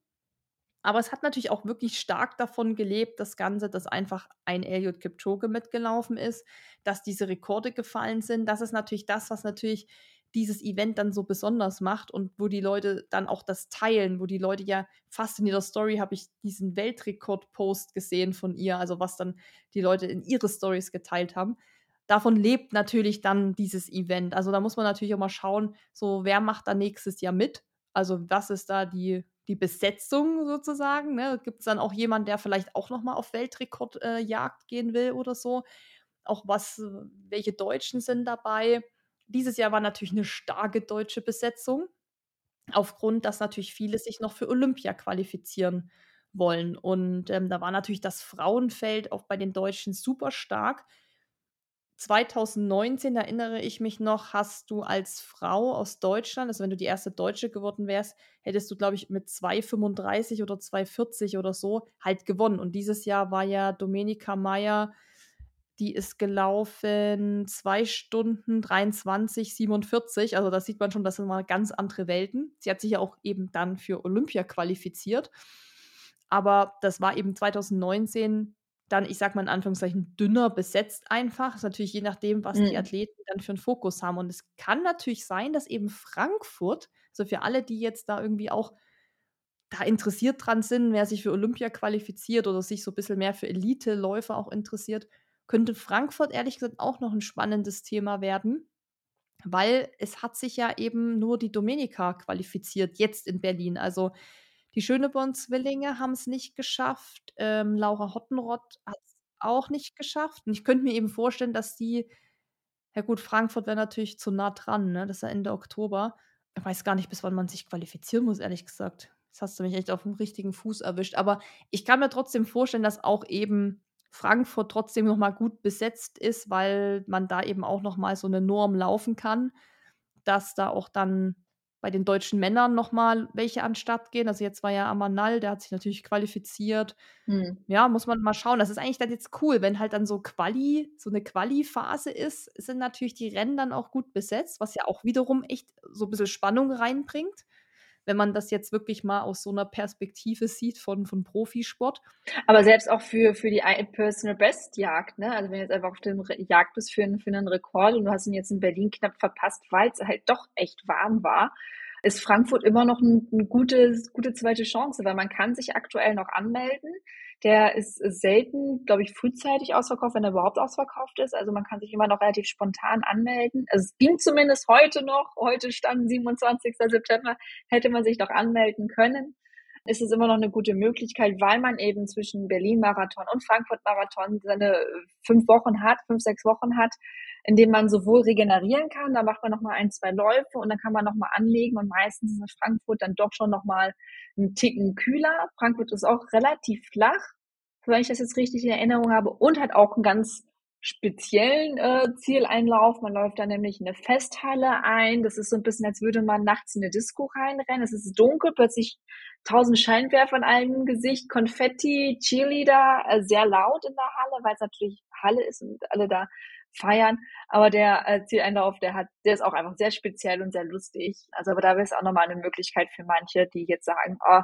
Aber es hat natürlich auch wirklich stark davon gelebt, das Ganze, dass einfach ein Elliot Kipchoge mitgelaufen ist, dass diese Rekorde gefallen sind. Das ist natürlich das, was natürlich dieses Event dann so besonders macht und wo die Leute dann auch das teilen, wo die Leute ja fast in ihrer Story habe ich diesen Weltrekord-Post gesehen von ihr, also was dann die Leute in ihre Stories geteilt haben. Davon lebt natürlich dann dieses Event. Also da muss man natürlich auch mal schauen, so wer macht da nächstes Jahr mit? Also was ist da die die Besetzung sozusagen. Ne? Gibt es dann auch jemanden, der vielleicht auch nochmal auf Weltrekordjagd äh, gehen will oder so? Auch was, äh, welche Deutschen sind dabei? Dieses Jahr war natürlich eine starke deutsche Besetzung, aufgrund, dass natürlich viele sich noch für Olympia qualifizieren wollen. Und ähm, da war natürlich das Frauenfeld auch bei den Deutschen super stark. 2019 erinnere ich mich noch, hast du als Frau aus Deutschland, also wenn du die erste Deutsche geworden wärst, hättest du, glaube ich, mit 2,35 oder 2,40 oder so halt gewonnen. Und dieses Jahr war ja Domenica Meyer, die ist gelaufen 2 Stunden 23, 47. Also da sieht man schon, das sind mal ganz andere Welten. Sie hat sich ja auch eben dann für Olympia qualifiziert. Aber das war eben 2019 dann, ich sag mal in Anführungszeichen, dünner besetzt einfach. Das ist natürlich je nachdem, was mhm. die Athleten dann für einen Fokus haben. Und es kann natürlich sein, dass eben Frankfurt, also für alle, die jetzt da irgendwie auch da interessiert dran sind, wer sich für Olympia qualifiziert oder sich so ein bisschen mehr für Elite-Läufer auch interessiert, könnte Frankfurt ehrlich gesagt auch noch ein spannendes Thema werden, weil es hat sich ja eben nur die Domenica qualifiziert, jetzt in Berlin. Also die Schöneborn-Zwillinge haben es nicht geschafft. Ähm, Laura Hottenrott hat es auch nicht geschafft. Und ich könnte mir eben vorstellen, dass die ja gut, Frankfurt wäre natürlich zu nah dran, ne? Das ist ja Ende Oktober. Ich weiß gar nicht, bis wann man sich qualifizieren muss, ehrlich gesagt. Jetzt hast du mich echt auf dem richtigen Fuß erwischt. Aber ich kann mir trotzdem vorstellen, dass auch eben Frankfurt trotzdem noch mal gut besetzt ist, weil man da eben auch noch mal so eine Norm laufen kann, dass da auch dann bei den deutschen Männern nochmal welche an Start gehen. Also jetzt war ja Amanal, der hat sich natürlich qualifiziert. Mhm. Ja, muss man mal schauen. Das ist eigentlich dann jetzt cool, wenn halt dann so Quali, so eine Quali-Phase ist, sind natürlich die Rennen dann auch gut besetzt, was ja auch wiederum echt so ein bisschen Spannung reinbringt wenn man das jetzt wirklich mal aus so einer Perspektive sieht von, von Profisport. Aber selbst auch für, für die Personal Best Jagd, ne? Also wenn du jetzt einfach auf dem Jagd bist für, einen, für einen Rekord und du hast ihn jetzt in Berlin knapp verpasst, weil es halt doch echt warm war, ist Frankfurt immer noch ein, eine gute, gute zweite Chance, weil man kann sich aktuell noch anmelden. Der ist selten, glaube ich, frühzeitig ausverkauft, wenn er überhaupt ausverkauft ist. Also man kann sich immer noch relativ spontan anmelden. Also es ging zumindest heute noch. Heute stand 27. September, hätte man sich noch anmelden können. Ist es immer noch eine gute Möglichkeit, weil man eben zwischen Berlin-Marathon und Frankfurt-Marathon seine fünf Wochen hat, fünf, sechs Wochen hat, in dem man sowohl regenerieren kann, da macht man nochmal ein, zwei Läufe und dann kann man nochmal anlegen und meistens ist Frankfurt dann doch schon nochmal einen Ticken kühler. Frankfurt ist auch relativ flach, wenn ich das jetzt richtig in Erinnerung habe, und hat auch einen ganz speziellen äh, Zieleinlauf. Man läuft da nämlich in eine Festhalle ein. Das ist so ein bisschen, als würde man nachts in eine Disco reinrennen. Es ist dunkel, plötzlich tausend Scheinwerfer in einem Gesicht, Konfetti, Cheerleader, äh, sehr laut in der Halle, weil es natürlich Halle ist und alle da feiern. Aber der äh, Zieleinlauf, der hat, der ist auch einfach sehr speziell und sehr lustig. Also, aber da wäre es auch nochmal eine Möglichkeit für manche, die jetzt sagen, oh,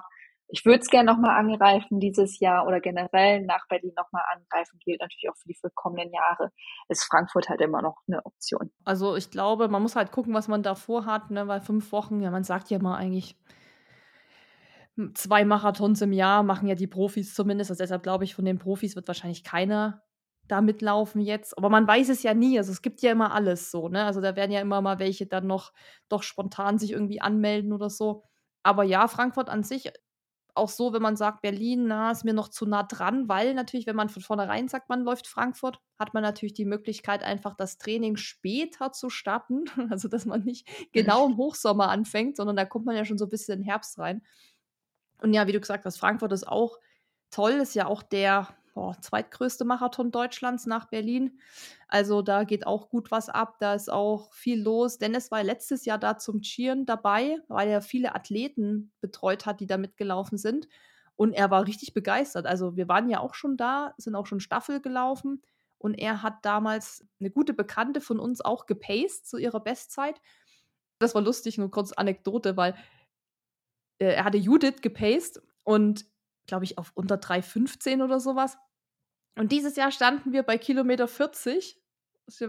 ich würde es gerne nochmal angreifen dieses Jahr oder generell nach Berlin nochmal angreifen, gilt natürlich auch für die kommenden Jahre, ist Frankfurt halt immer noch eine Option. Also ich glaube, man muss halt gucken, was man davor hat, ne? weil fünf Wochen, ja, man sagt ja mal eigentlich, zwei Marathons im Jahr machen ja die Profis zumindest. Also deshalb glaube ich, von den Profis wird wahrscheinlich keiner da mitlaufen jetzt. Aber man weiß es ja nie. Also es gibt ja immer alles so, ne? Also da werden ja immer mal welche dann noch doch spontan sich irgendwie anmelden oder so. Aber ja, Frankfurt an sich auch so, wenn man sagt, Berlin, na, ist mir noch zu nah dran, weil natürlich, wenn man von vornherein sagt, man läuft Frankfurt, hat man natürlich die Möglichkeit, einfach das Training später zu starten. Also, dass man nicht genau im Hochsommer anfängt, sondern da kommt man ja schon so ein bisschen in den Herbst rein. Und ja, wie du gesagt hast, Frankfurt ist auch toll, ist ja auch der boah, zweitgrößte Marathon Deutschlands nach Berlin. Also da geht auch gut was ab, da ist auch viel los. Dennis war letztes Jahr da zum Cheeren dabei, weil er viele Athleten betreut hat, die da mitgelaufen sind. Und er war richtig begeistert. Also wir waren ja auch schon da, sind auch schon Staffel gelaufen. Und er hat damals eine gute Bekannte von uns auch gepaced zu ihrer Bestzeit. Das war lustig, nur kurz Anekdote, weil äh, er hatte Judith gepaced und glaube ich, auf unter 3,15 oder sowas. Und dieses Jahr standen wir bei Kilometer 40,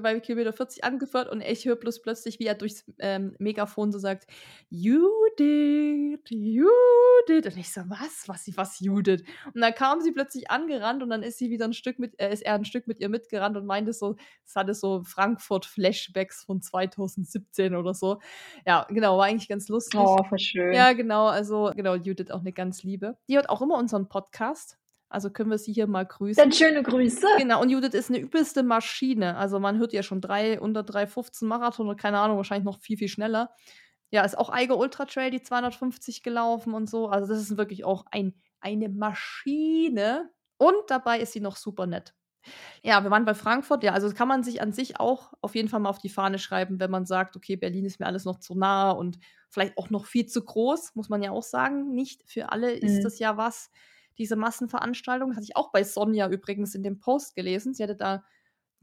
bei Kilometer 40 angeführt und ich höre bloß plötzlich, wie er durchs ähm, Megafon so sagt, Judith, Judith. Und ich so, was? Was, was Judith? Und dann kam sie plötzlich angerannt und dann ist sie wieder ein Stück mit, äh, ist er ein Stück mit ihr mitgerannt und meinte so, es hatte so Frankfurt-Flashbacks von 2017 oder so. Ja, genau, war eigentlich ganz lustig. Oh, voll schön. Ja, genau, also genau, Judith auch eine ganz liebe. Die hört auch immer unseren Podcast. Also können wir sie hier mal grüßen. Dann schöne Grüße. Genau, und Judith ist eine übelste Maschine. Also man hört ja schon drei, unter 3,15 Marathon oder keine Ahnung, wahrscheinlich noch viel, viel schneller. Ja, ist auch Eiger Ultra Trail die 250 gelaufen und so. Also das ist wirklich auch ein, eine Maschine. Und dabei ist sie noch super nett. Ja, wir waren bei Frankfurt. Ja, also kann man sich an sich auch auf jeden Fall mal auf die Fahne schreiben, wenn man sagt, okay, Berlin ist mir alles noch zu nah und vielleicht auch noch viel zu groß, muss man ja auch sagen. Nicht für alle ist mhm. das ja was, diese Massenveranstaltung. Das hatte ich auch bei Sonja übrigens in dem Post gelesen. Sie hatte da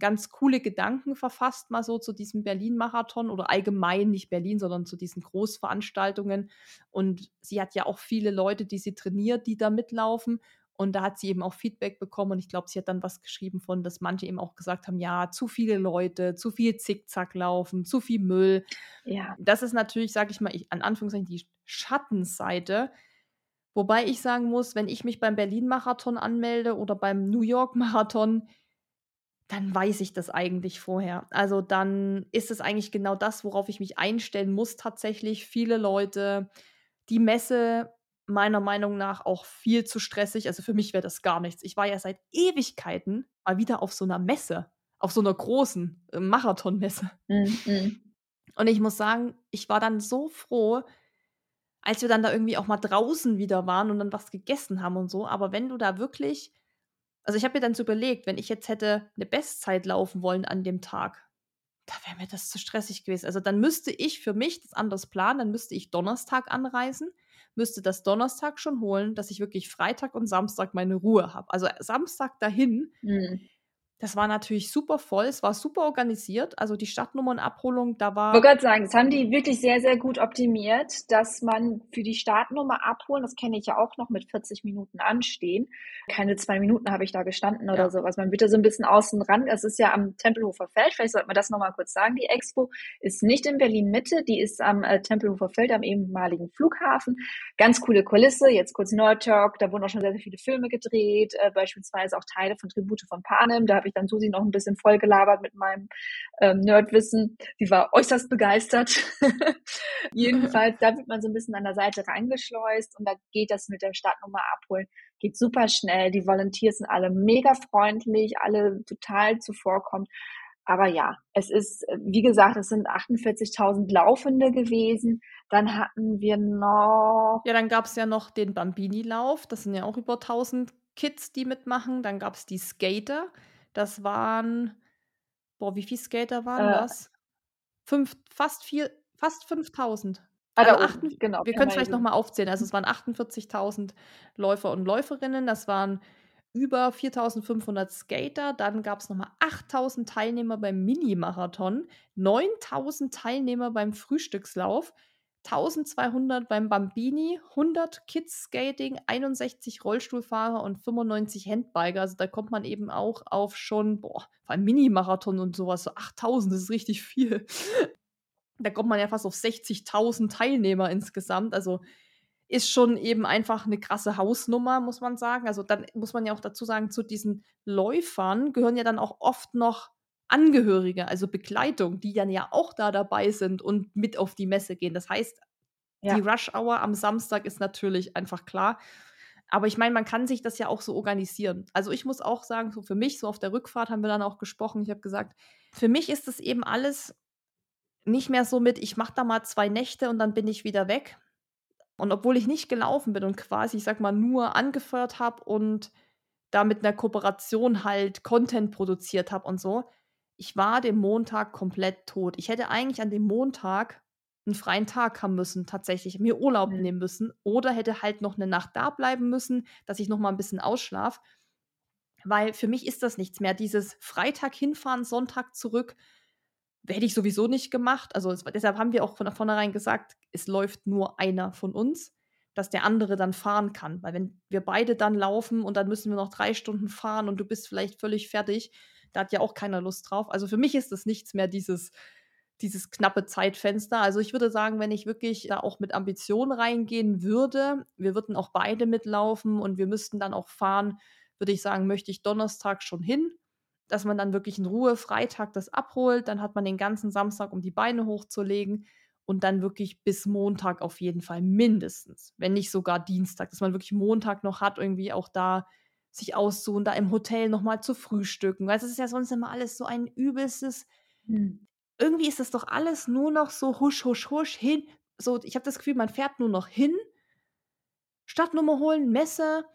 ganz coole Gedanken verfasst, mal so zu diesem Berlin-Marathon oder allgemein nicht Berlin, sondern zu diesen Großveranstaltungen. Und sie hat ja auch viele Leute, die sie trainiert, die da mitlaufen. Und da hat sie eben auch Feedback bekommen und ich glaube, sie hat dann was geschrieben von, dass manche eben auch gesagt haben, ja, zu viele Leute, zu viel Zickzack laufen, zu viel Müll. Ja. Das ist natürlich, sage ich mal, ich, an Anführungszeichen die Schattenseite. Wobei ich sagen muss, wenn ich mich beim Berlin-Marathon anmelde oder beim New York-Marathon, dann weiß ich das eigentlich vorher. Also dann ist es eigentlich genau das, worauf ich mich einstellen muss tatsächlich. Viele Leute, die Messe meiner Meinung nach auch viel zu stressig. Also für mich wäre das gar nichts. Ich war ja seit Ewigkeiten mal wieder auf so einer Messe, auf so einer großen äh, Marathonmesse. Mhm. Und ich muss sagen, ich war dann so froh, als wir dann da irgendwie auch mal draußen wieder waren und dann was gegessen haben und so. Aber wenn du da wirklich also ich habe mir dann so überlegt, wenn ich jetzt hätte eine Bestzeit laufen wollen an dem Tag, da wäre mir das zu stressig gewesen. Also dann müsste ich für mich das anders planen, dann müsste ich Donnerstag anreisen, müsste das Donnerstag schon holen, dass ich wirklich Freitag und Samstag meine Ruhe habe. Also Samstag dahin, mhm. Das war natürlich super voll, es war super organisiert. Also die Startnummernabholung, da war. Ich wollte gerade sagen, das haben die wirklich sehr, sehr gut optimiert, dass man für die Startnummer abholen, das kenne ich ja auch noch mit 40 Minuten anstehen. Keine zwei Minuten habe ich da gestanden oder ja. sowas. Man wird da so ein bisschen außen ran. Es ist ja am Tempelhofer Feld. Vielleicht sollte man das nochmal kurz sagen. Die Expo ist nicht in Berlin Mitte, die ist am äh, Tempelhofer Feld, am ehemaligen Flughafen. Ganz coole Kulisse. Jetzt kurz Nerd Talk. Da wurden auch schon sehr, sehr viele Filme gedreht, äh, beispielsweise auch Teile von Tribute von Panem. Da habe ich dann Susi noch ein bisschen voll gelabert mit meinem ähm, Nerdwissen. Sie war äußerst begeistert. Jedenfalls, da wird man so ein bisschen an der Seite reingeschleust und da geht das mit der Startnummer abholen. Geht super schnell. Die Volunteers sind alle mega freundlich, alle total zuvorkommt. Aber ja, es ist, wie gesagt, es sind 48.000 Laufende gewesen. Dann hatten wir noch. Ja, dann gab es ja noch den Bambini-Lauf. Das sind ja auch über 1000 Kids, die mitmachen. Dann gab es die Skater. Das waren, boah, wie viele Skater waren äh, das? Fünf, fast vier, fast 5000. Ah, also 8, genau. Wir können vielleicht nochmal aufzählen. Also es waren 48.000 Läufer und Läuferinnen. Das waren über 4.500 Skater. Dann gab es nochmal 8.000 Teilnehmer beim Mini-Marathon, 9.000 Teilnehmer beim Frühstückslauf, 1200 beim Bambini, 100 Kids Skating, 61 Rollstuhlfahrer und 95 Handbiker. Also da kommt man eben auch auf schon, boah, vor allem Mini-Marathon und sowas, so 8000, das ist richtig viel. da kommt man ja fast auf 60.000 Teilnehmer insgesamt. Also ist schon eben einfach eine krasse Hausnummer, muss man sagen. Also dann muss man ja auch dazu sagen, zu diesen Läufern gehören ja dann auch oft noch Angehörige, also Begleitung, die dann ja auch da dabei sind und mit auf die Messe gehen. Das heißt, ja. die Rush Hour am Samstag ist natürlich einfach klar. Aber ich meine, man kann sich das ja auch so organisieren. Also ich muss auch sagen, so für mich, so auf der Rückfahrt haben wir dann auch gesprochen. Ich habe gesagt, für mich ist das eben alles nicht mehr so mit, ich mache da mal zwei Nächte und dann bin ich wieder weg. Und obwohl ich nicht gelaufen bin und quasi, ich sag mal, nur angefeuert habe und da mit einer Kooperation halt Content produziert habe und so, ich war den Montag komplett tot. Ich hätte eigentlich an dem Montag einen freien Tag haben müssen, tatsächlich, mir Urlaub mhm. nehmen müssen oder hätte halt noch eine Nacht da bleiben müssen, dass ich noch mal ein bisschen ausschlaf. Weil für mich ist das nichts mehr. Dieses Freitag hinfahren, Sonntag zurück, hätte ich sowieso nicht gemacht. Also es, deshalb haben wir auch von vornherein gesagt, es läuft nur einer von uns, dass der andere dann fahren kann. Weil wenn wir beide dann laufen und dann müssen wir noch drei Stunden fahren und du bist vielleicht völlig fertig, da hat ja auch keiner Lust drauf. Also für mich ist das nichts mehr, dieses, dieses knappe Zeitfenster. Also ich würde sagen, wenn ich wirklich da auch mit Ambition reingehen würde, wir würden auch beide mitlaufen und wir müssten dann auch fahren, würde ich sagen, möchte ich Donnerstag schon hin, dass man dann wirklich in Ruhe Freitag das abholt, dann hat man den ganzen Samstag, um die Beine hochzulegen und dann wirklich bis Montag auf jeden Fall mindestens, wenn nicht sogar Dienstag, dass man wirklich Montag noch hat, irgendwie auch da sich auszuruhen, da im Hotel nochmal zu frühstücken. Weil es ist ja sonst immer alles so ein übelstes. Hm. Irgendwie ist das doch alles nur noch so husch, husch, husch hin. So, ich habe das Gefühl, man fährt nur noch hin, Stadtnummer holen, Messe,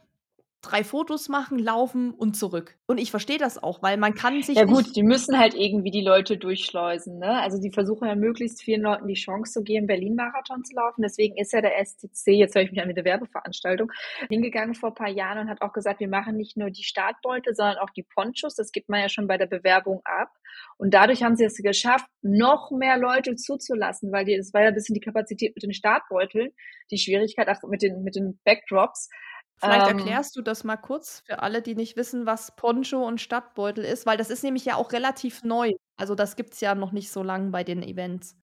drei Fotos machen, laufen und zurück. Und ich verstehe das auch, weil man kann sich. Ja gut, die müssen halt irgendwie die Leute durchschleusen. Ne? Also die versuchen ja möglichst vielen Leuten die Chance zu geben, Berlin-Marathon zu laufen. Deswegen ist ja der STC, jetzt höre ich mich an mit der Werbeveranstaltung, hingegangen vor ein paar Jahren und hat auch gesagt, wir machen nicht nur die Startbeute, sondern auch die Ponchos. Das gibt man ja schon bei der Bewerbung ab. Und dadurch haben sie es geschafft, noch mehr Leute zuzulassen, weil das war ja ein bisschen die Kapazität mit den Startbeuteln, die Schwierigkeit auch mit den, mit den Backdrops. Vielleicht ähm, erklärst du das mal kurz für alle, die nicht wissen, was Poncho und Stadtbeutel ist, weil das ist nämlich ja auch relativ neu. Also das gibt es ja noch nicht so lange bei den Events.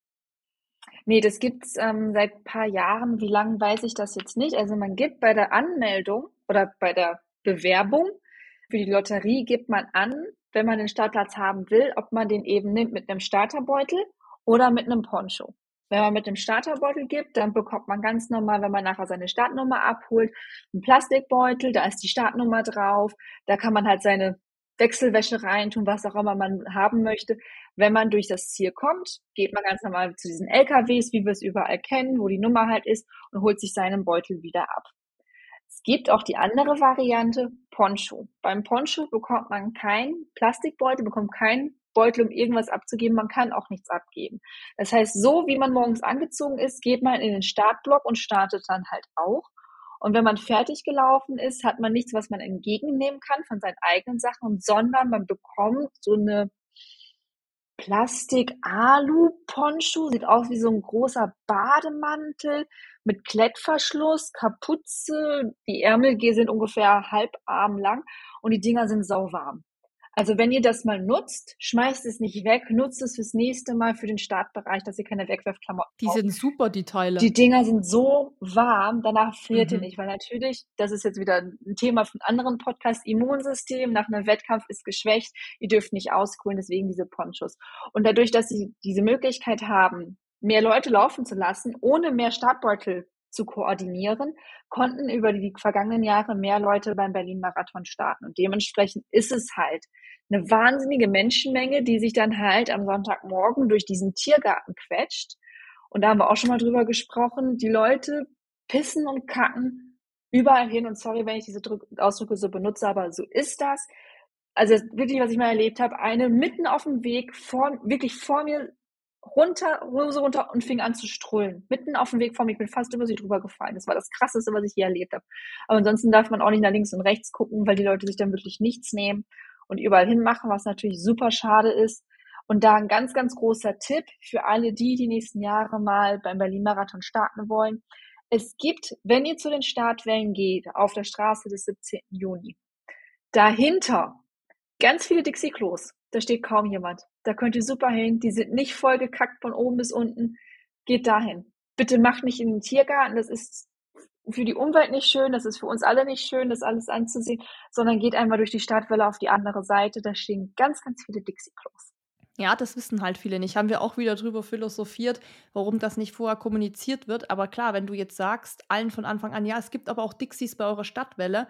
Nee, das gibt's ähm, seit ein paar Jahren. Wie lange weiß ich das jetzt nicht? Also man gibt bei der Anmeldung oder bei der Bewerbung für die Lotterie gibt man an, wenn man den Startplatz haben will, ob man den eben nimmt mit einem Starterbeutel oder mit einem Poncho. Wenn man mit dem Starterbeutel gibt, dann bekommt man ganz normal, wenn man nachher seine Startnummer abholt, einen Plastikbeutel, da ist die Startnummer drauf, da kann man halt seine Wechselwäsche reintun, was auch immer man haben möchte. Wenn man durch das Ziel kommt, geht man ganz normal zu diesen LKWs, wie wir es überall kennen, wo die Nummer halt ist, und holt sich seinen Beutel wieder ab. Es gibt auch die andere Variante, Poncho. Beim Poncho bekommt man keinen Plastikbeutel, bekommt keinen Beutel, um irgendwas abzugeben. Man kann auch nichts abgeben. Das heißt, so wie man morgens angezogen ist, geht man in den Startblock und startet dann halt auch. Und wenn man fertig gelaufen ist, hat man nichts, was man entgegennehmen kann von seinen eigenen Sachen, sondern man bekommt so eine Plastik-Alu-Poncho, sieht aus wie so ein großer Bademantel mit Klettverschluss, Kapuze. Die Ärmel sind ungefähr halbarm lang und die Dinger sind sauwarm. Also wenn ihr das mal nutzt, schmeißt es nicht weg, nutzt es fürs nächste Mal für den Startbereich, dass ihr keine Wegwerfklamotten Die sind super, die Teile. Die Dinger sind so warm, danach friert Mhm. ihr nicht, weil natürlich, das ist jetzt wieder ein Thema von anderen Podcasts, Immunsystem nach einem Wettkampf ist geschwächt, ihr dürft nicht auskühlen, deswegen diese Ponchos. Und dadurch, dass sie diese Möglichkeit haben, mehr Leute laufen zu lassen, ohne mehr Startbeutel zu koordinieren, konnten über die vergangenen Jahre mehr Leute beim Berlin-Marathon starten. Und dementsprechend ist es halt eine wahnsinnige Menschenmenge, die sich dann halt am Sonntagmorgen durch diesen Tiergarten quetscht. Und da haben wir auch schon mal drüber gesprochen. Die Leute pissen und kacken überall hin. Und sorry, wenn ich diese Drück Ausdrücke so benutze, aber so ist das. Also wirklich, was ich mal erlebt habe, eine mitten auf dem Weg vor, wirklich vor mir runter, Hose runter und fing an zu strullen. Mitten auf dem Weg vor mir, ich bin fast über sie drüber gefallen. Das war das Krasseste, was ich je erlebt habe. Aber ansonsten darf man auch nicht nach links und rechts gucken, weil die Leute sich dann wirklich nichts nehmen und überall hinmachen, was natürlich super schade ist. Und da ein ganz, ganz großer Tipp für alle die, die nächsten Jahre mal beim Berlin-Marathon starten wollen. Es gibt, wenn ihr zu den Startwellen geht, auf der Straße des 17. Juni, dahinter ganz viele Dixie-Klos. Da steht kaum jemand. Da könnt ihr super hin. Die sind nicht voll gekackt von oben bis unten. Geht dahin. Bitte macht nicht in den Tiergarten. Das ist für die Umwelt nicht schön. Das ist für uns alle nicht schön, das alles anzusehen. Sondern geht einmal durch die Stadtwelle auf die andere Seite. Da stehen ganz, ganz viele Dixie-Klos. Ja, das wissen halt viele nicht. Haben wir auch wieder drüber philosophiert, warum das nicht vorher kommuniziert wird. Aber klar, wenn du jetzt sagst, allen von Anfang an, ja, es gibt aber auch Dixies bei eurer Stadtwelle,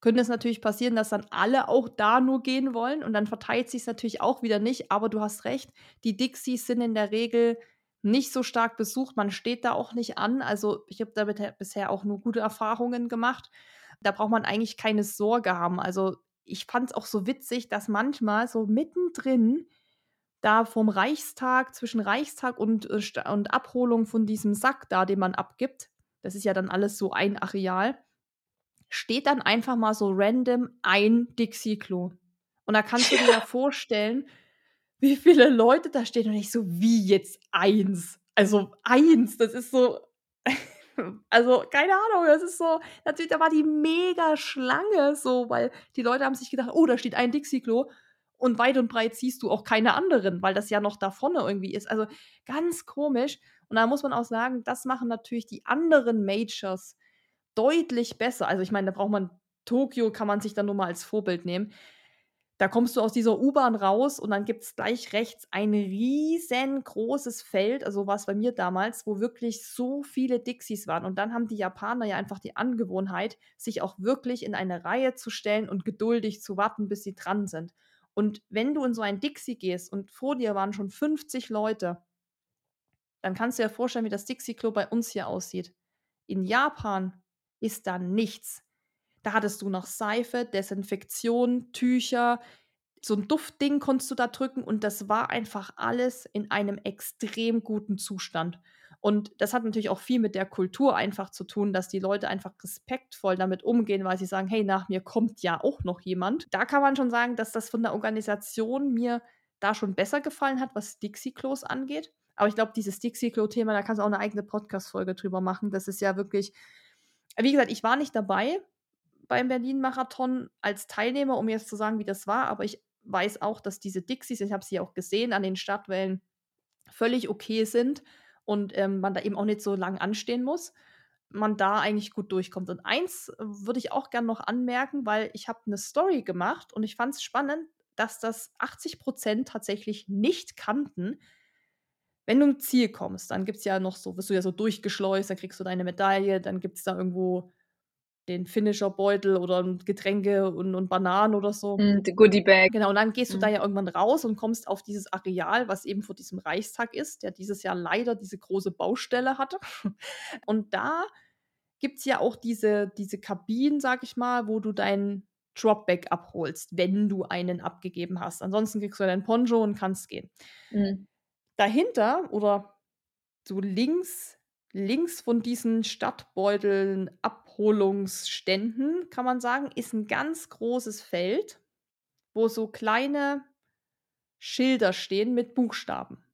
könnte es natürlich passieren, dass dann alle auch da nur gehen wollen und dann verteilt sich es natürlich auch wieder nicht. Aber du hast recht, die Dixies sind in der Regel nicht so stark besucht. Man steht da auch nicht an. Also ich habe damit bisher auch nur gute Erfahrungen gemacht. Da braucht man eigentlich keine Sorge haben. Also ich fand es auch so witzig, dass manchmal so mittendrin da vom Reichstag, zwischen Reichstag und, äh, und Abholung von diesem Sack da, den man abgibt, das ist ja dann alles so ein Areal, steht dann einfach mal so random ein Dixie-Klo. Und da kannst du dir ja vorstellen, wie viele Leute da stehen und ich so, wie jetzt eins? Also eins, das ist so, also keine Ahnung, das ist so, natürlich, da war die mega Schlange so, weil die Leute haben sich gedacht, oh, da steht ein Dixie-Klo und weit und breit siehst du auch keine anderen, weil das ja noch da vorne irgendwie ist. Also ganz komisch. Und da muss man auch sagen, das machen natürlich die anderen Majors deutlich besser. Also ich meine, da braucht man Tokio, kann man sich dann nur mal als Vorbild nehmen. Da kommst du aus dieser U-Bahn raus und dann gibt es gleich rechts ein riesengroßes Feld, also war es bei mir damals, wo wirklich so viele Dixies waren. Und dann haben die Japaner ja einfach die Angewohnheit, sich auch wirklich in eine Reihe zu stellen und geduldig zu warten, bis sie dran sind. Und wenn du in so ein Dixie gehst und vor dir waren schon 50 Leute, dann kannst du dir vorstellen, wie das Dixie-Klo bei uns hier aussieht. In Japan ist da nichts. Da hattest du noch Seife, Desinfektion, Tücher, so ein Duftding konntest du da drücken und das war einfach alles in einem extrem guten Zustand. Und das hat natürlich auch viel mit der Kultur einfach zu tun, dass die Leute einfach respektvoll damit umgehen, weil sie sagen, hey, nach mir kommt ja auch noch jemand. Da kann man schon sagen, dass das von der Organisation mir da schon besser gefallen hat, was Dixie-Klos angeht. Aber ich glaube, dieses Dixie-Klo-Thema, da kannst du auch eine eigene Podcast-Folge drüber machen. Das ist ja wirklich, wie gesagt, ich war nicht dabei beim Berlin-Marathon als Teilnehmer, um jetzt zu sagen, wie das war, aber ich weiß auch, dass diese Dixies, ich habe sie auch gesehen an den Stadtwellen, völlig okay sind und ähm, man da eben auch nicht so lang anstehen muss, man da eigentlich gut durchkommt. Und eins würde ich auch gerne noch anmerken, weil ich habe eine Story gemacht und ich fand es spannend, dass das 80 Prozent tatsächlich nicht kannten. Wenn du im Ziel kommst, dann gibt es ja noch so, wirst du ja so durchgeschleust, dann kriegst du deine Medaille, dann gibt es da irgendwo den Finisher-Beutel oder Getränke und, und Bananen oder so. Mm, the Goodie Bag. Genau, und dann gehst du Mhm. da ja irgendwann raus und kommst auf dieses Areal, was eben vor diesem Reichstag ist, der dieses Jahr leider diese große Baustelle hatte. Und da gibt es ja auch diese, diese Kabinen, sag ich mal, wo du deinen Dropback abholst, wenn du einen abgegeben hast. Ansonsten kriegst du deinen Poncho und kannst gehen. Mm. Dahinter oder so links, links von diesen Stadtbeuteln Abholungsständen, kann man sagen, ist ein ganz großes Feld, wo so kleine Schilder stehen mit Buchstaben.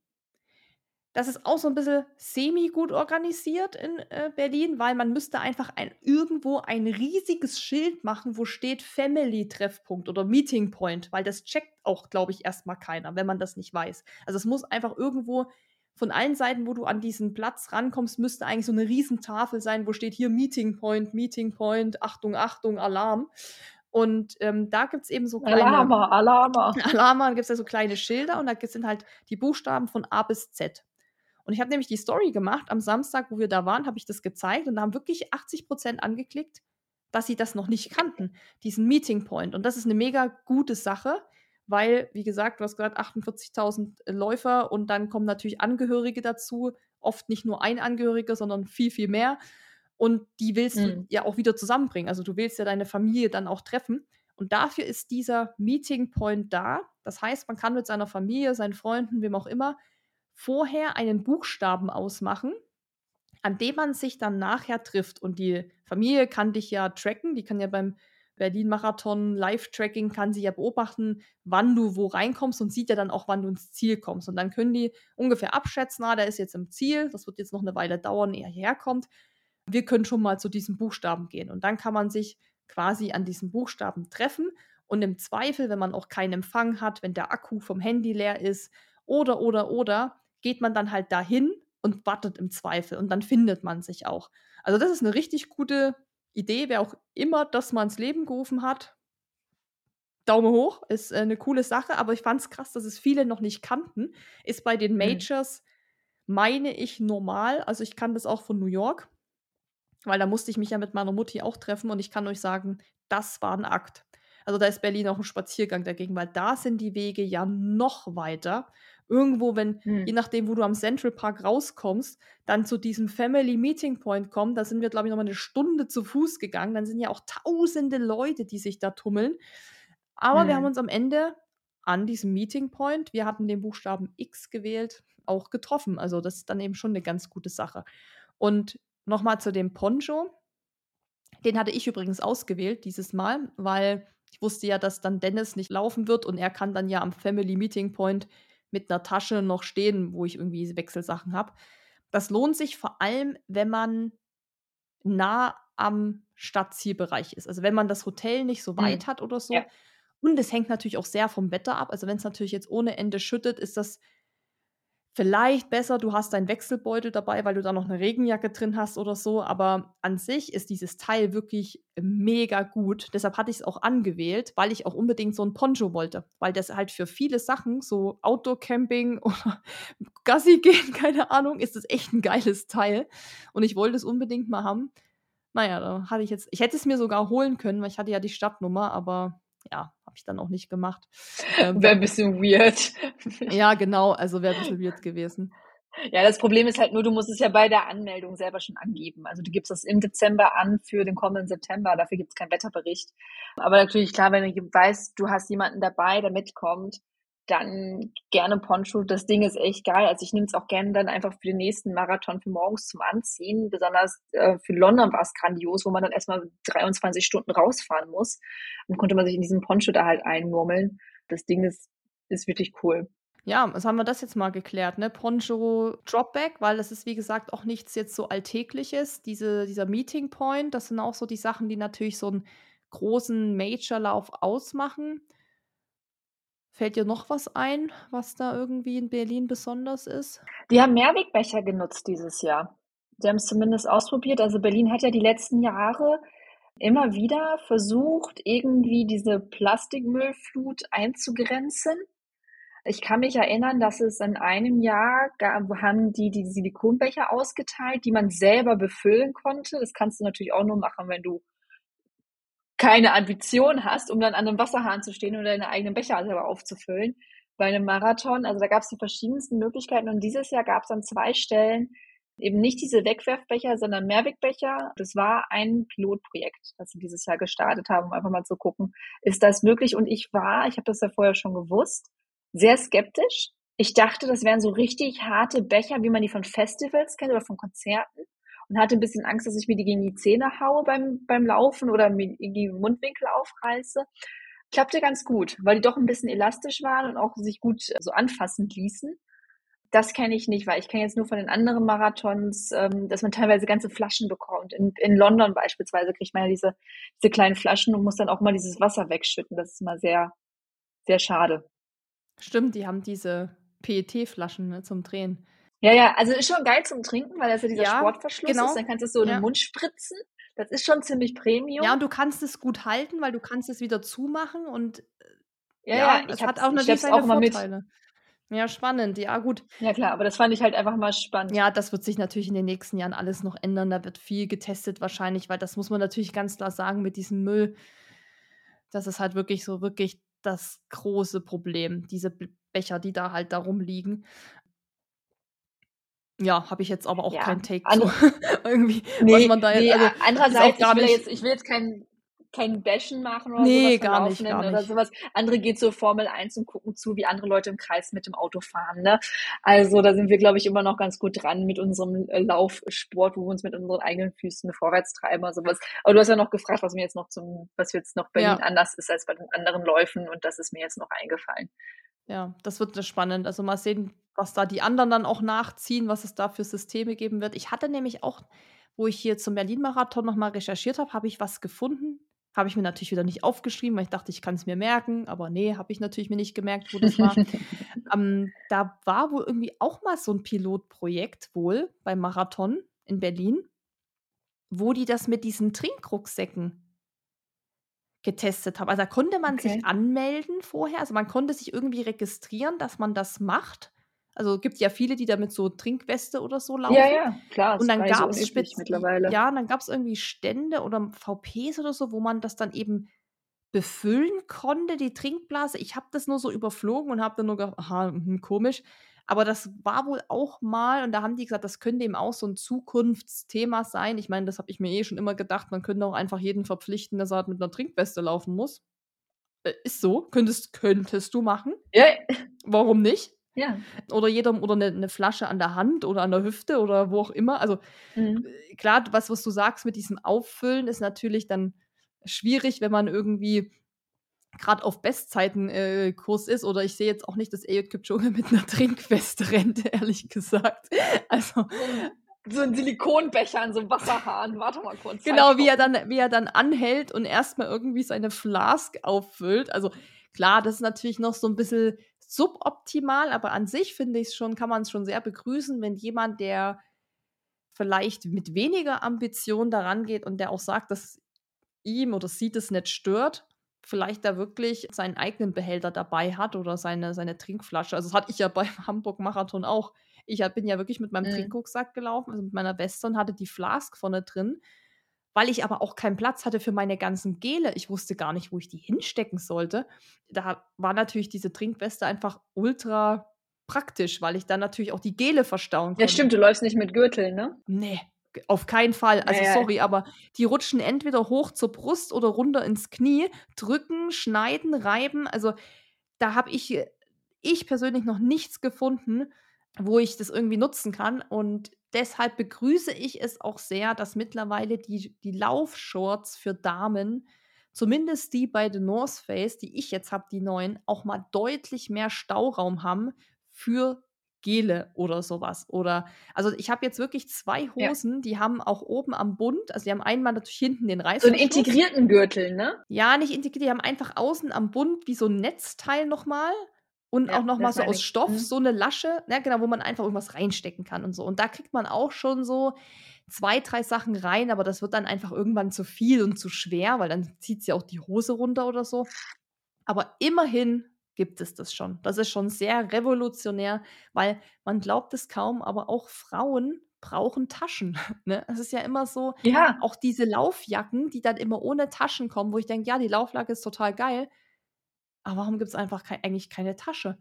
Das ist auch so ein bisschen semi-gut organisiert in äh, Berlin, weil man müsste einfach ein irgendwo ein riesiges Schild machen, wo steht Family-Treffpunkt oder Meeting Point, weil das checkt auch, glaube ich, erstmal keiner, wenn man das nicht weiß. Also es muss einfach irgendwo von allen Seiten, wo du an diesen Platz rankommst, müsste eigentlich so eine Riesentafel sein, wo steht hier Meeting Point, Meeting Point, Achtung, Achtung, Alarm. Und ähm, da gibt es eben so kleine. Alarma, Alarma. Alarma, gibt es ja so kleine Schilder und da sind halt die Buchstaben von A bis Z. Und ich habe nämlich die Story gemacht. Am Samstag, wo wir da waren, habe ich das gezeigt und da haben wirklich 80 Prozent angeklickt, dass sie das noch nicht kannten, diesen Meeting Point. Und das ist eine mega gute Sache, weil, wie gesagt, du hast gerade 48.000 Läufer und dann kommen natürlich Angehörige dazu. Oft nicht nur ein Angehöriger, sondern viel, viel mehr. Und die willst mhm. du ja auch wieder zusammenbringen. Also du willst ja deine Familie dann auch treffen. Und dafür ist dieser Meeting Point da. Das heißt, man kann mit seiner Familie, seinen Freunden, wem auch immer, vorher einen Buchstaben ausmachen, an dem man sich dann nachher trifft. Und die Familie kann dich ja tracken, die kann ja beim Berlin-Marathon Live-Tracking, kann sie ja beobachten, wann du wo reinkommst und sieht ja dann auch, wann du ins Ziel kommst. Und dann können die ungefähr abschätzen, ah, der ist jetzt im Ziel, das wird jetzt noch eine Weile dauern, ehe er hierher kommt. Wir können schon mal zu diesem Buchstaben gehen. Und dann kann man sich quasi an diesem Buchstaben treffen. Und im Zweifel, wenn man auch keinen Empfang hat, wenn der Akku vom Handy leer ist oder, oder, oder, geht man dann halt dahin und wartet im Zweifel und dann findet man sich auch. Also das ist eine richtig gute Idee, wer auch immer das mal ins Leben gerufen hat. Daumen hoch, ist äh, eine coole Sache, aber ich fand es krass, dass es viele noch nicht kannten. Ist bei den mhm. Majors, mhm. meine ich, normal. Also ich kann das auch von New York, weil da musste ich mich ja mit meiner Mutti auch treffen und ich kann euch sagen, das war ein Akt. Also da ist Berlin auch ein Spaziergang dagegen, weil da sind die Wege ja noch weiter irgendwo, wenn, hm. je nachdem, wo du am Central Park rauskommst, dann zu diesem Family Meeting Point kommen, da sind wir, glaube ich, nochmal eine Stunde zu Fuß gegangen. Dann sind ja auch tausende Leute, die sich da tummeln. Aber hm. wir haben hm. uns am Ende an diesem Meeting Point, wir hatten den Buchstaben X gewählt, auch getroffen. Also das ist dann eben schon eine ganz gute Sache. Und nochmal zu dem Poncho. Den hatte ich übrigens ausgewählt dieses Mal, weil ich wusste ja, dass dann Dennis nicht laufen wird und er kann dann ja am Family Meeting Point mit einer Tasche noch stehen, wo ich irgendwie Wechselsachen habe. Das lohnt sich vor allem, wenn man nah am Stadtzielbereich ist. Also wenn man das Hotel nicht so weit mhm. hat oder so. Ja. Und es hängt natürlich auch sehr vom Wetter ab. Also wenn es natürlich jetzt ohne Ende schüttet, ist das Vielleicht besser, du hast deinen Wechselbeutel dabei, weil du da noch eine Regenjacke drin hast oder so. Aber an sich ist dieses Teil wirklich mega gut. Deshalb hatte ich es auch angewählt, weil ich auch unbedingt so ein Poncho wollte. Weil das halt für viele Sachen, so Outdoor-Camping oder Gassi gehen, keine Ahnung, ist das echt ein geiles Teil. Und ich wollte es unbedingt mal haben. Naja, da hatte ich jetzt, ich hätte es mir sogar holen können, weil ich hatte ja die Stadtnummer, aber ja, habe ich dann auch nicht gemacht. Ähm, wäre ein bisschen weird. ja, genau, also wäre ein bisschen weird gewesen. Ja, das Problem ist halt nur, du musst es ja bei der Anmeldung selber schon angeben. Also du gibst das im Dezember an für den kommenden September, dafür gibt es keinen Wetterbericht. Aber natürlich klar, wenn du weißt, du hast jemanden dabei, der mitkommt, dann gerne Poncho. Das Ding ist echt geil. Also ich nehme es auch gerne dann einfach für den nächsten Marathon für morgens zum Anziehen. Besonders äh, für London war es grandios, wo man dann erstmal 23 Stunden rausfahren muss. Dann konnte man sich in diesem Poncho da halt einmurmeln. Das Ding ist, ist wirklich cool. Ja, was haben wir das jetzt mal geklärt, ne? Poncho Dropback, weil das ist wie gesagt auch nichts jetzt so Alltägliches. Diese, dieser Meeting Point, das sind auch so die Sachen, die natürlich so einen großen Major-Lauf ausmachen. Fällt dir noch was ein, was da irgendwie in Berlin besonders ist? Die haben Mehrwegbecher genutzt dieses Jahr. Sie haben es zumindest ausprobiert. Also Berlin hat ja die letzten Jahre immer wieder versucht, irgendwie diese Plastikmüllflut einzugrenzen. Ich kann mich erinnern, dass es in einem Jahr gab, haben die die Silikonbecher ausgeteilt, die man selber befüllen konnte. Das kannst du natürlich auch nur machen, wenn du keine Ambition hast, um dann an einem Wasserhahn zu stehen und deine eigenen Becher selber aufzufüllen. Bei einem Marathon, also da gab es die verschiedensten Möglichkeiten und dieses Jahr gab es an zwei Stellen eben nicht diese Wegwerfbecher, sondern Mehrwegbecher. Das war ein Pilotprojekt, das sie dieses Jahr gestartet haben, um einfach mal zu gucken, ist das möglich? Und ich war, ich habe das ja vorher schon gewusst, sehr skeptisch. Ich dachte, das wären so richtig harte Becher, wie man die von Festivals kennt oder von Konzerten. Und hatte ein bisschen Angst, dass ich mir die gegen die Zähne haue beim, beim Laufen oder mir irgendwie Mundwinkel aufreiße. Klappte ganz gut, weil die doch ein bisschen elastisch waren und auch sich gut so anfassen ließen. Das kenne ich nicht, weil ich kenne jetzt nur von den anderen Marathons, ähm, dass man teilweise ganze Flaschen bekommt. In, in London beispielsweise kriegt man ja diese, diese kleinen Flaschen und muss dann auch mal dieses Wasser wegschütten. Das ist mal sehr, sehr schade. Stimmt, die haben diese PET-Flaschen ne, zum Drehen. Ja, ja, also ist schon geil zum Trinken, weil das ja dieser Ja, Sportverschluss genau. ist. Dann kannst du es so in den Ja. Mund spritzen. Das ist schon ziemlich Premium. Ja, und du kannst es gut halten, weil du kannst es wieder zumachen und ja, ja, ja, es ich hat auch ich natürlich seine auch mal mit. Vorteile. Ja, spannend. Ja, gut. Ja, klar, aber das fand ich halt einfach mal spannend. Ja, das wird sich natürlich in den nächsten Jahren alles noch ändern. Da wird viel getestet wahrscheinlich, weil das muss man natürlich ganz klar sagen mit diesem Müll. Das ist halt wirklich so wirklich das große Problem, diese Be Becher, die da halt da rumliegen. Ja, habe ich jetzt aber auch Ja, keinen Take andere- zu. Irgendwie, was Nee, man da nee, jetzt, also, ist andererseits, ich will, jetzt, ich will jetzt kein, kein Bashen machen oder Nee, sowas gar nicht, gar oder nicht. sowas. Andere geht zur Formel 1 und gucken zu, wie andere Leute im Kreis mit dem Auto fahren. Ne? Also da sind wir, glaube ich, immer noch ganz gut dran mit unserem äh, Laufsport, wo wir uns mit unseren eigenen Füßen vorwärts treiben oder sowas. Aber du hast ja noch gefragt, was mir jetzt noch zum, was jetzt noch bei Ja. Ihnen anders ist als bei den anderen Läufen und das ist mir jetzt noch eingefallen. Ja, das wird spannend. Also mal sehen, was da die anderen dann auch nachziehen, was es da für Systeme geben wird. Ich hatte nämlich auch, wo ich hier zum Berlin-Marathon nochmal recherchiert habe, habe ich was gefunden. Habe ich mir natürlich wieder nicht aufgeschrieben, weil ich dachte, ich kann es mir merken. Aber nee, habe ich natürlich mir nicht gemerkt, wo das war. ähm, da war wohl irgendwie auch mal so ein Pilotprojekt wohl beim Marathon in Berlin, wo die das mit diesen Trinkrucksäcken getestet haben. Also da konnte man Okay. sich anmelden vorher. Also man konnte sich irgendwie registrieren, dass man das macht. Also gibt ja viele, die da mit so Trinkweste oder so laufen. Ja, ja, klar, Und dann gab es mittlerweile. ja, dann gab es irgendwie Stände oder VPs oder so, wo man das dann eben befüllen konnte, die Trinkblase. Ich habe das nur so überflogen und habe dann nur gedacht, aha, hm, komisch. Aber das war wohl auch mal, und da haben die gesagt, das könnte eben auch so ein Zukunftsthema sein. Ich meine, das habe ich mir eh schon immer gedacht, man könnte auch einfach jeden verpflichten, dass er halt mit einer Trinkweste laufen muss. Äh, ist so, könntest, könntest du machen. Ja, Warum nicht? ja. Oder jeder oder eine, eine Flasche an der Hand oder an der Hüfte oder wo auch immer. Also Mhm. äh, klar, was, was du sagst mit diesem Auffüllen, ist natürlich dann schwierig, wenn man irgendwie gerade auf Bestzeiten äh, Kurs ist. Oder ich sehe jetzt auch nicht, dass Eliud Kipchoge mit einer Trinkweste rennt, ehrlich gesagt. Also So ein Silikonbecher an so einem Wasserhahn. Warte mal kurz. genau, halt wie er dann, wie er dann anhält und erstmal irgendwie seine Flask auffüllt. Also klar, das ist natürlich noch so ein bisschen suboptimal, aber an sich finde ich es schon, kann man es schon sehr begrüßen, wenn jemand, der vielleicht mit weniger Ambition daran geht und der auch sagt, dass ihm oder sieht es nicht stört, vielleicht da wirklich seinen eigenen Behälter dabei hat oder seine, seine Trinkflasche. Also das hatte ich ja beim Hamburg-Marathon auch. Ich bin ja wirklich mit meinem Mhm. Trinkrucksack gelaufen, also mit meiner Weste und hatte die Flask vorne drin, weil ich aber auch keinen Platz hatte für meine ganzen Gele. Ich wusste gar nicht, wo ich die hinstecken sollte. Da war natürlich diese Trinkweste einfach ultra praktisch, weil ich dann natürlich auch die Gele verstauen konnte. Ja, stimmt, du läufst nicht mit Gürtel, ne? Nee, auf keinen Fall. Also Ja, ja. sorry, aber die rutschen entweder hoch zur Brust oder runter ins Knie, drücken, schneiden, reiben. Also da habe ich, ich persönlich noch nichts gefunden, wo ich das irgendwie nutzen kann. Und deshalb begrüße ich es auch sehr, dass mittlerweile die, die Laufshorts für Damen, zumindest die bei The North Face, die ich jetzt habe, die neuen, auch mal deutlich mehr Stauraum haben für Gele oder sowas. Oder also ich habe jetzt wirklich zwei Ja. Hosen, die haben auch oben am Bund, also die haben einmal natürlich hinten den So einen Reißverschluss. integrierten Gürtel, ne? Ja, nicht integriert, die haben einfach außen am Bund wie so ein Netzteil nochmal und Ja, auch nochmal so aus ich. Stoff, Mhm. so eine Lasche, ja, genau, wo man einfach irgendwas reinstecken kann und so. Und da kriegt man auch schon so zwei, drei Sachen rein, aber das wird dann einfach irgendwann zu viel und zu schwer, weil dann zieht sie auch die Hose runter oder so. Aber immerhin gibt es das schon. Das ist schon sehr revolutionär, weil man glaubt es kaum, aber auch Frauen brauchen Taschen. Ne? Es ist ja immer so, Ja, auch diese Laufjacken, die dann immer ohne Taschen kommen, wo ich denke, ja, die Laufjacke ist total geil, aber warum gibt es einfach kei eigentlich keine Tasche?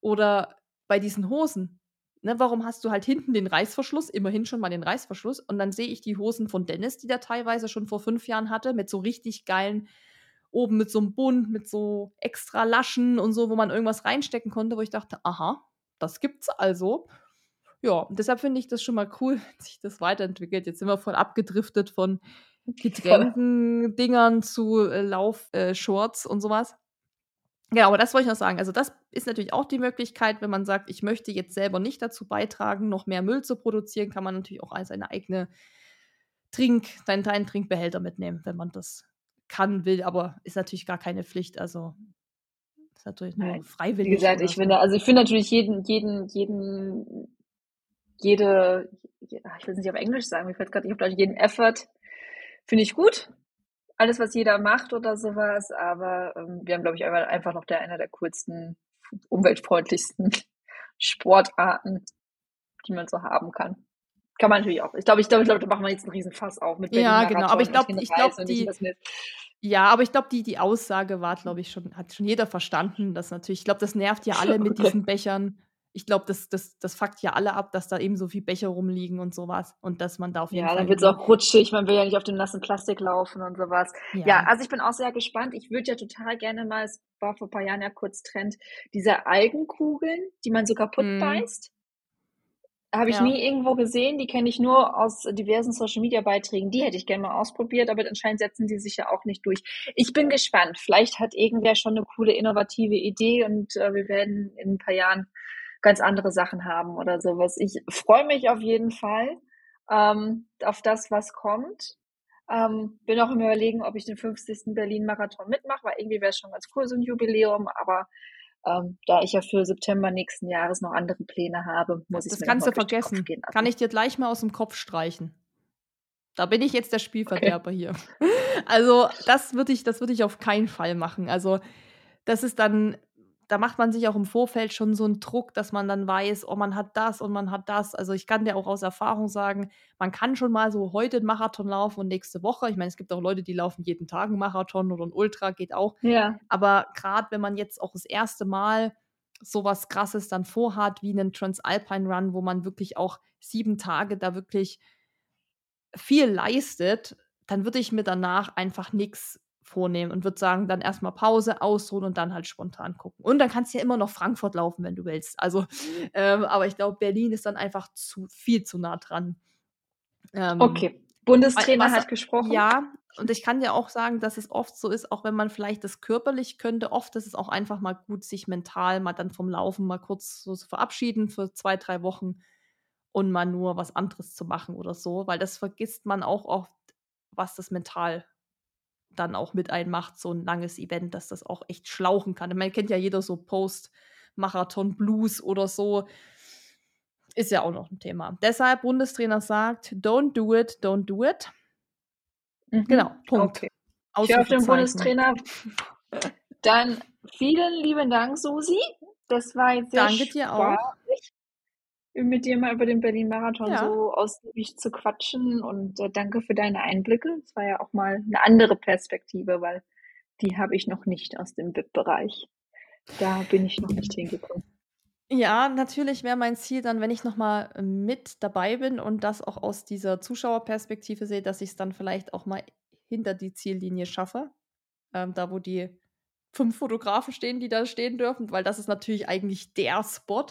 Oder bei diesen Hosen, ne, warum hast du halt hinten den Reißverschluss, immerhin schon mal den Reißverschluss, und dann sehe ich die Hosen von Dennis, die der teilweise schon vor fünf Jahren hatte, mit so richtig geilen, oben mit so einem Bund, mit so extra Laschen und so, wo man irgendwas reinstecken konnte, wo ich dachte, aha, das gibt's also. ja, deshalb finde ich das schon mal cool, wenn sich das weiterentwickelt. Jetzt sind wir voll abgedriftet von Getränken, Dingern zu äh, Laufshorts äh, und sowas. Ja, aber das wollte ich noch sagen. Also, das ist natürlich auch die Möglichkeit, wenn man sagt, ich möchte jetzt selber nicht dazu beitragen, noch mehr Müll zu produzieren, kann man natürlich auch seine eigene Trink, seinen kleinen Trinkbehälter mitnehmen, wenn man das kann, will, aber ist natürlich gar keine Pflicht. Also ist natürlich nur Nein. freiwillig. Wie gesagt, ich so. finde, also ich finde natürlich jeden, jeden, jeden, jede, ich will es nicht auf Englisch sagen, mir fällt gerade nicht auf Deutsch, jeden Effort finde ich gut. Alles, was jeder macht oder sowas, aber ähm, wir haben, glaube ich, einfach noch der einer der coolsten, umweltfreundlichsten Sportarten, die man so haben kann. Kann man natürlich auch. Ich glaube, ich glaube, ich glaube, da machen wir jetzt einen riesen Fass auf mit Ja, genau. Aber ich glaube, ich glaube, die, ja, aber ich glaube, die, die Aussage war, glaube ich, schon, hat schon jeder verstanden, dass natürlich, ich glaube, das nervt ja alle mit okay. diesen Bechern. Ich glaube, das, das, das fuckt ja alle ab, dass da eben so viele Becher rumliegen und sowas und dass man da auf jeden ja, Fall. Ja, dann wird es auch rutschig, man will ja nicht auf dem nassen Plastik laufen und sowas. Ja. ja, also ich bin auch sehr gespannt. Ich würde ja total gerne mal, es war vor ein paar Jahren ja kurz Trend, diese Algenkugeln, die man so kaputt mm. beißt. Habe ich ja. nie irgendwo gesehen. Die kenne ich nur aus diversen Social Media Beiträgen. Die hätte ich gerne mal ausprobiert, aber anscheinend setzen die sich ja auch nicht durch. Ich bin gespannt. Vielleicht hat irgendwer schon eine coole, innovative Idee und äh, wir werden in ein paar Jahren ganz andere Sachen haben oder sowas. Ich freue mich auf jeden Fall ähm, auf das, was kommt. Ähm, bin auch im Überlegen, ob ich den 50. Berlin-Marathon mitmache, weil irgendwie wäre es schon ganz cool, so ein Jubiläum, aber ähm, da ich ja für September nächsten Jahres noch andere Pläne habe, muss ich Das kannst du vergessen. Kann ich dir gleich mal aus dem Kopf streichen. Da bin ich jetzt der Spielverderber okay. hier. Also, das würde ich, das ich auf keinen Fall machen. Also, das ist dann da macht man sich auch im Vorfeld schon so einen Druck, dass man dann weiß, oh, man hat das und man hat das. Also ich kann dir auch aus Erfahrung sagen, man kann schon mal so heute einen Marathon laufen und nächste Woche. Ich meine, es gibt auch Leute, die laufen jeden Tag einen Marathon oder ein Ultra, geht auch. Ja. Aber gerade wenn man jetzt auch das erste Mal sowas krasses dann vorhat, wie einen Transalpine Run, wo man wirklich auch sieben Tage da wirklich viel leistet, dann würde ich mir danach einfach nichts vornehmen und würde sagen, dann erstmal Pause, ausruhen und dann halt spontan gucken. Und dann kannst du ja immer noch Frankfurt laufen, wenn du willst. Also, ähm, aber ich glaube, Berlin ist dann einfach zu viel zu nah dran. Ähm, okay. Bundestrainer was, hat gesprochen. Ja, und ich kann dir auch sagen, dass es oft so ist, auch wenn man vielleicht das körperlich könnte, oft ist es auch einfach mal gut, sich mental mal dann vom Laufen mal kurz so zu verabschieden für zwei, drei Wochen und mal nur was anderes zu machen oder so, weil das vergisst man auch oft, was das mental dann auch mit einmacht, so ein langes Event, dass das auch echt schlauchen kann. Man kennt ja jeder so Post-Marathon Blues oder so. Ist ja auch noch ein Thema. Deshalb Bundestrainer sagt, don't do it, don't do it. Mhm. Genau, Punkt. Okay. Ich auf den Bundestrainer. Dann vielen lieben Dank, Susi. Das war jetzt sehr Danke dir auch mit dir mal über den Berlin-Marathon ja. so ausgiebig zu quatschen und äh, danke für deine Einblicke. Es war ja auch mal eine andere Perspektive, weil die habe ich noch nicht aus dem BIP-Bereich. Da bin ich noch nicht hingekommen. Ja, natürlich wäre mein Ziel dann, wenn ich nochmal mit dabei bin und das auch aus dieser Zuschauerperspektive sehe, dass ich es dann vielleicht auch mal hinter die Ziellinie schaffe. Ähm, da, wo die fünf Fotografen stehen, die da stehen dürfen, weil das ist natürlich eigentlich der Spot.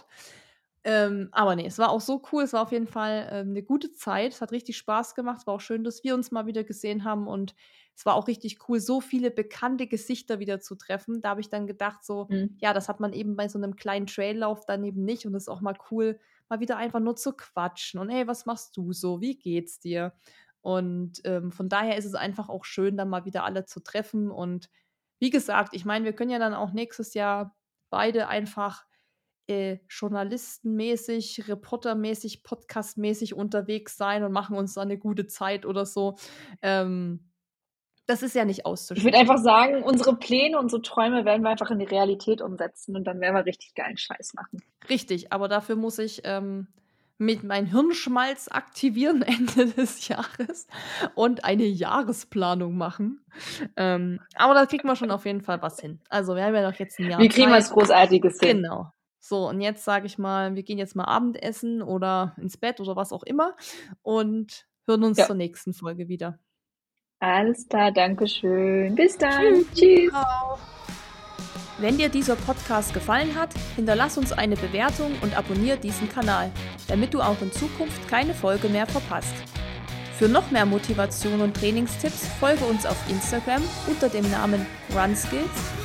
Ähm, aber nee, es war auch so cool. Es war auf jeden Fall ähm, eine gute Zeit. Es hat richtig Spaß gemacht. Es war auch schön, dass wir uns mal wieder gesehen haben. Und es war auch richtig cool, so viele bekannte Gesichter wieder zu treffen. Da habe ich dann gedacht, so, mhm. ja, das hat man eben bei so einem kleinen Traillauf dann eben nicht. Und es ist auch mal cool, mal wieder einfach nur zu quatschen. Und hey, was machst du so? Wie geht's dir? Und ähm, von daher ist es einfach auch schön, dann mal wieder alle zu treffen. Und wie gesagt, ich meine, wir können ja dann auch nächstes Jahr beide einfach äh, journalistenmäßig, reportermäßig, podcastmäßig unterwegs sein und machen uns da eine gute Zeit oder so. Ähm, das ist ja nicht auszuschließen. Ich würde einfach sagen, unsere Pläne, unsere Träume werden wir einfach in die Realität umsetzen und dann werden wir richtig geilen Scheiß machen. Richtig, aber dafür muss ich ähm, mit meinem Hirnschmalz aktivieren Ende des Jahres und eine Jahresplanung machen. Ähm, aber da kriegen wir schon auf jeden Fall was hin. Also wir haben ja noch jetzt ein Jahr. Wie kriegen wir was Großartiges hin? Genau. So, und jetzt sage ich mal, wir gehen jetzt mal Abendessen oder ins Bett oder was auch immer und hören uns ja. zur nächsten Folge wieder. Alles klar, danke schön. Bis dann. Tschüss. Tschüss. Wenn dir dieser Podcast gefallen hat, hinterlass uns eine Bewertung und abonniere diesen Kanal, damit du auch in Zukunft keine Folge mehr verpasst. Für noch mehr Motivation und Trainingstipps folge uns auf Instagram unter dem Namen RunSkills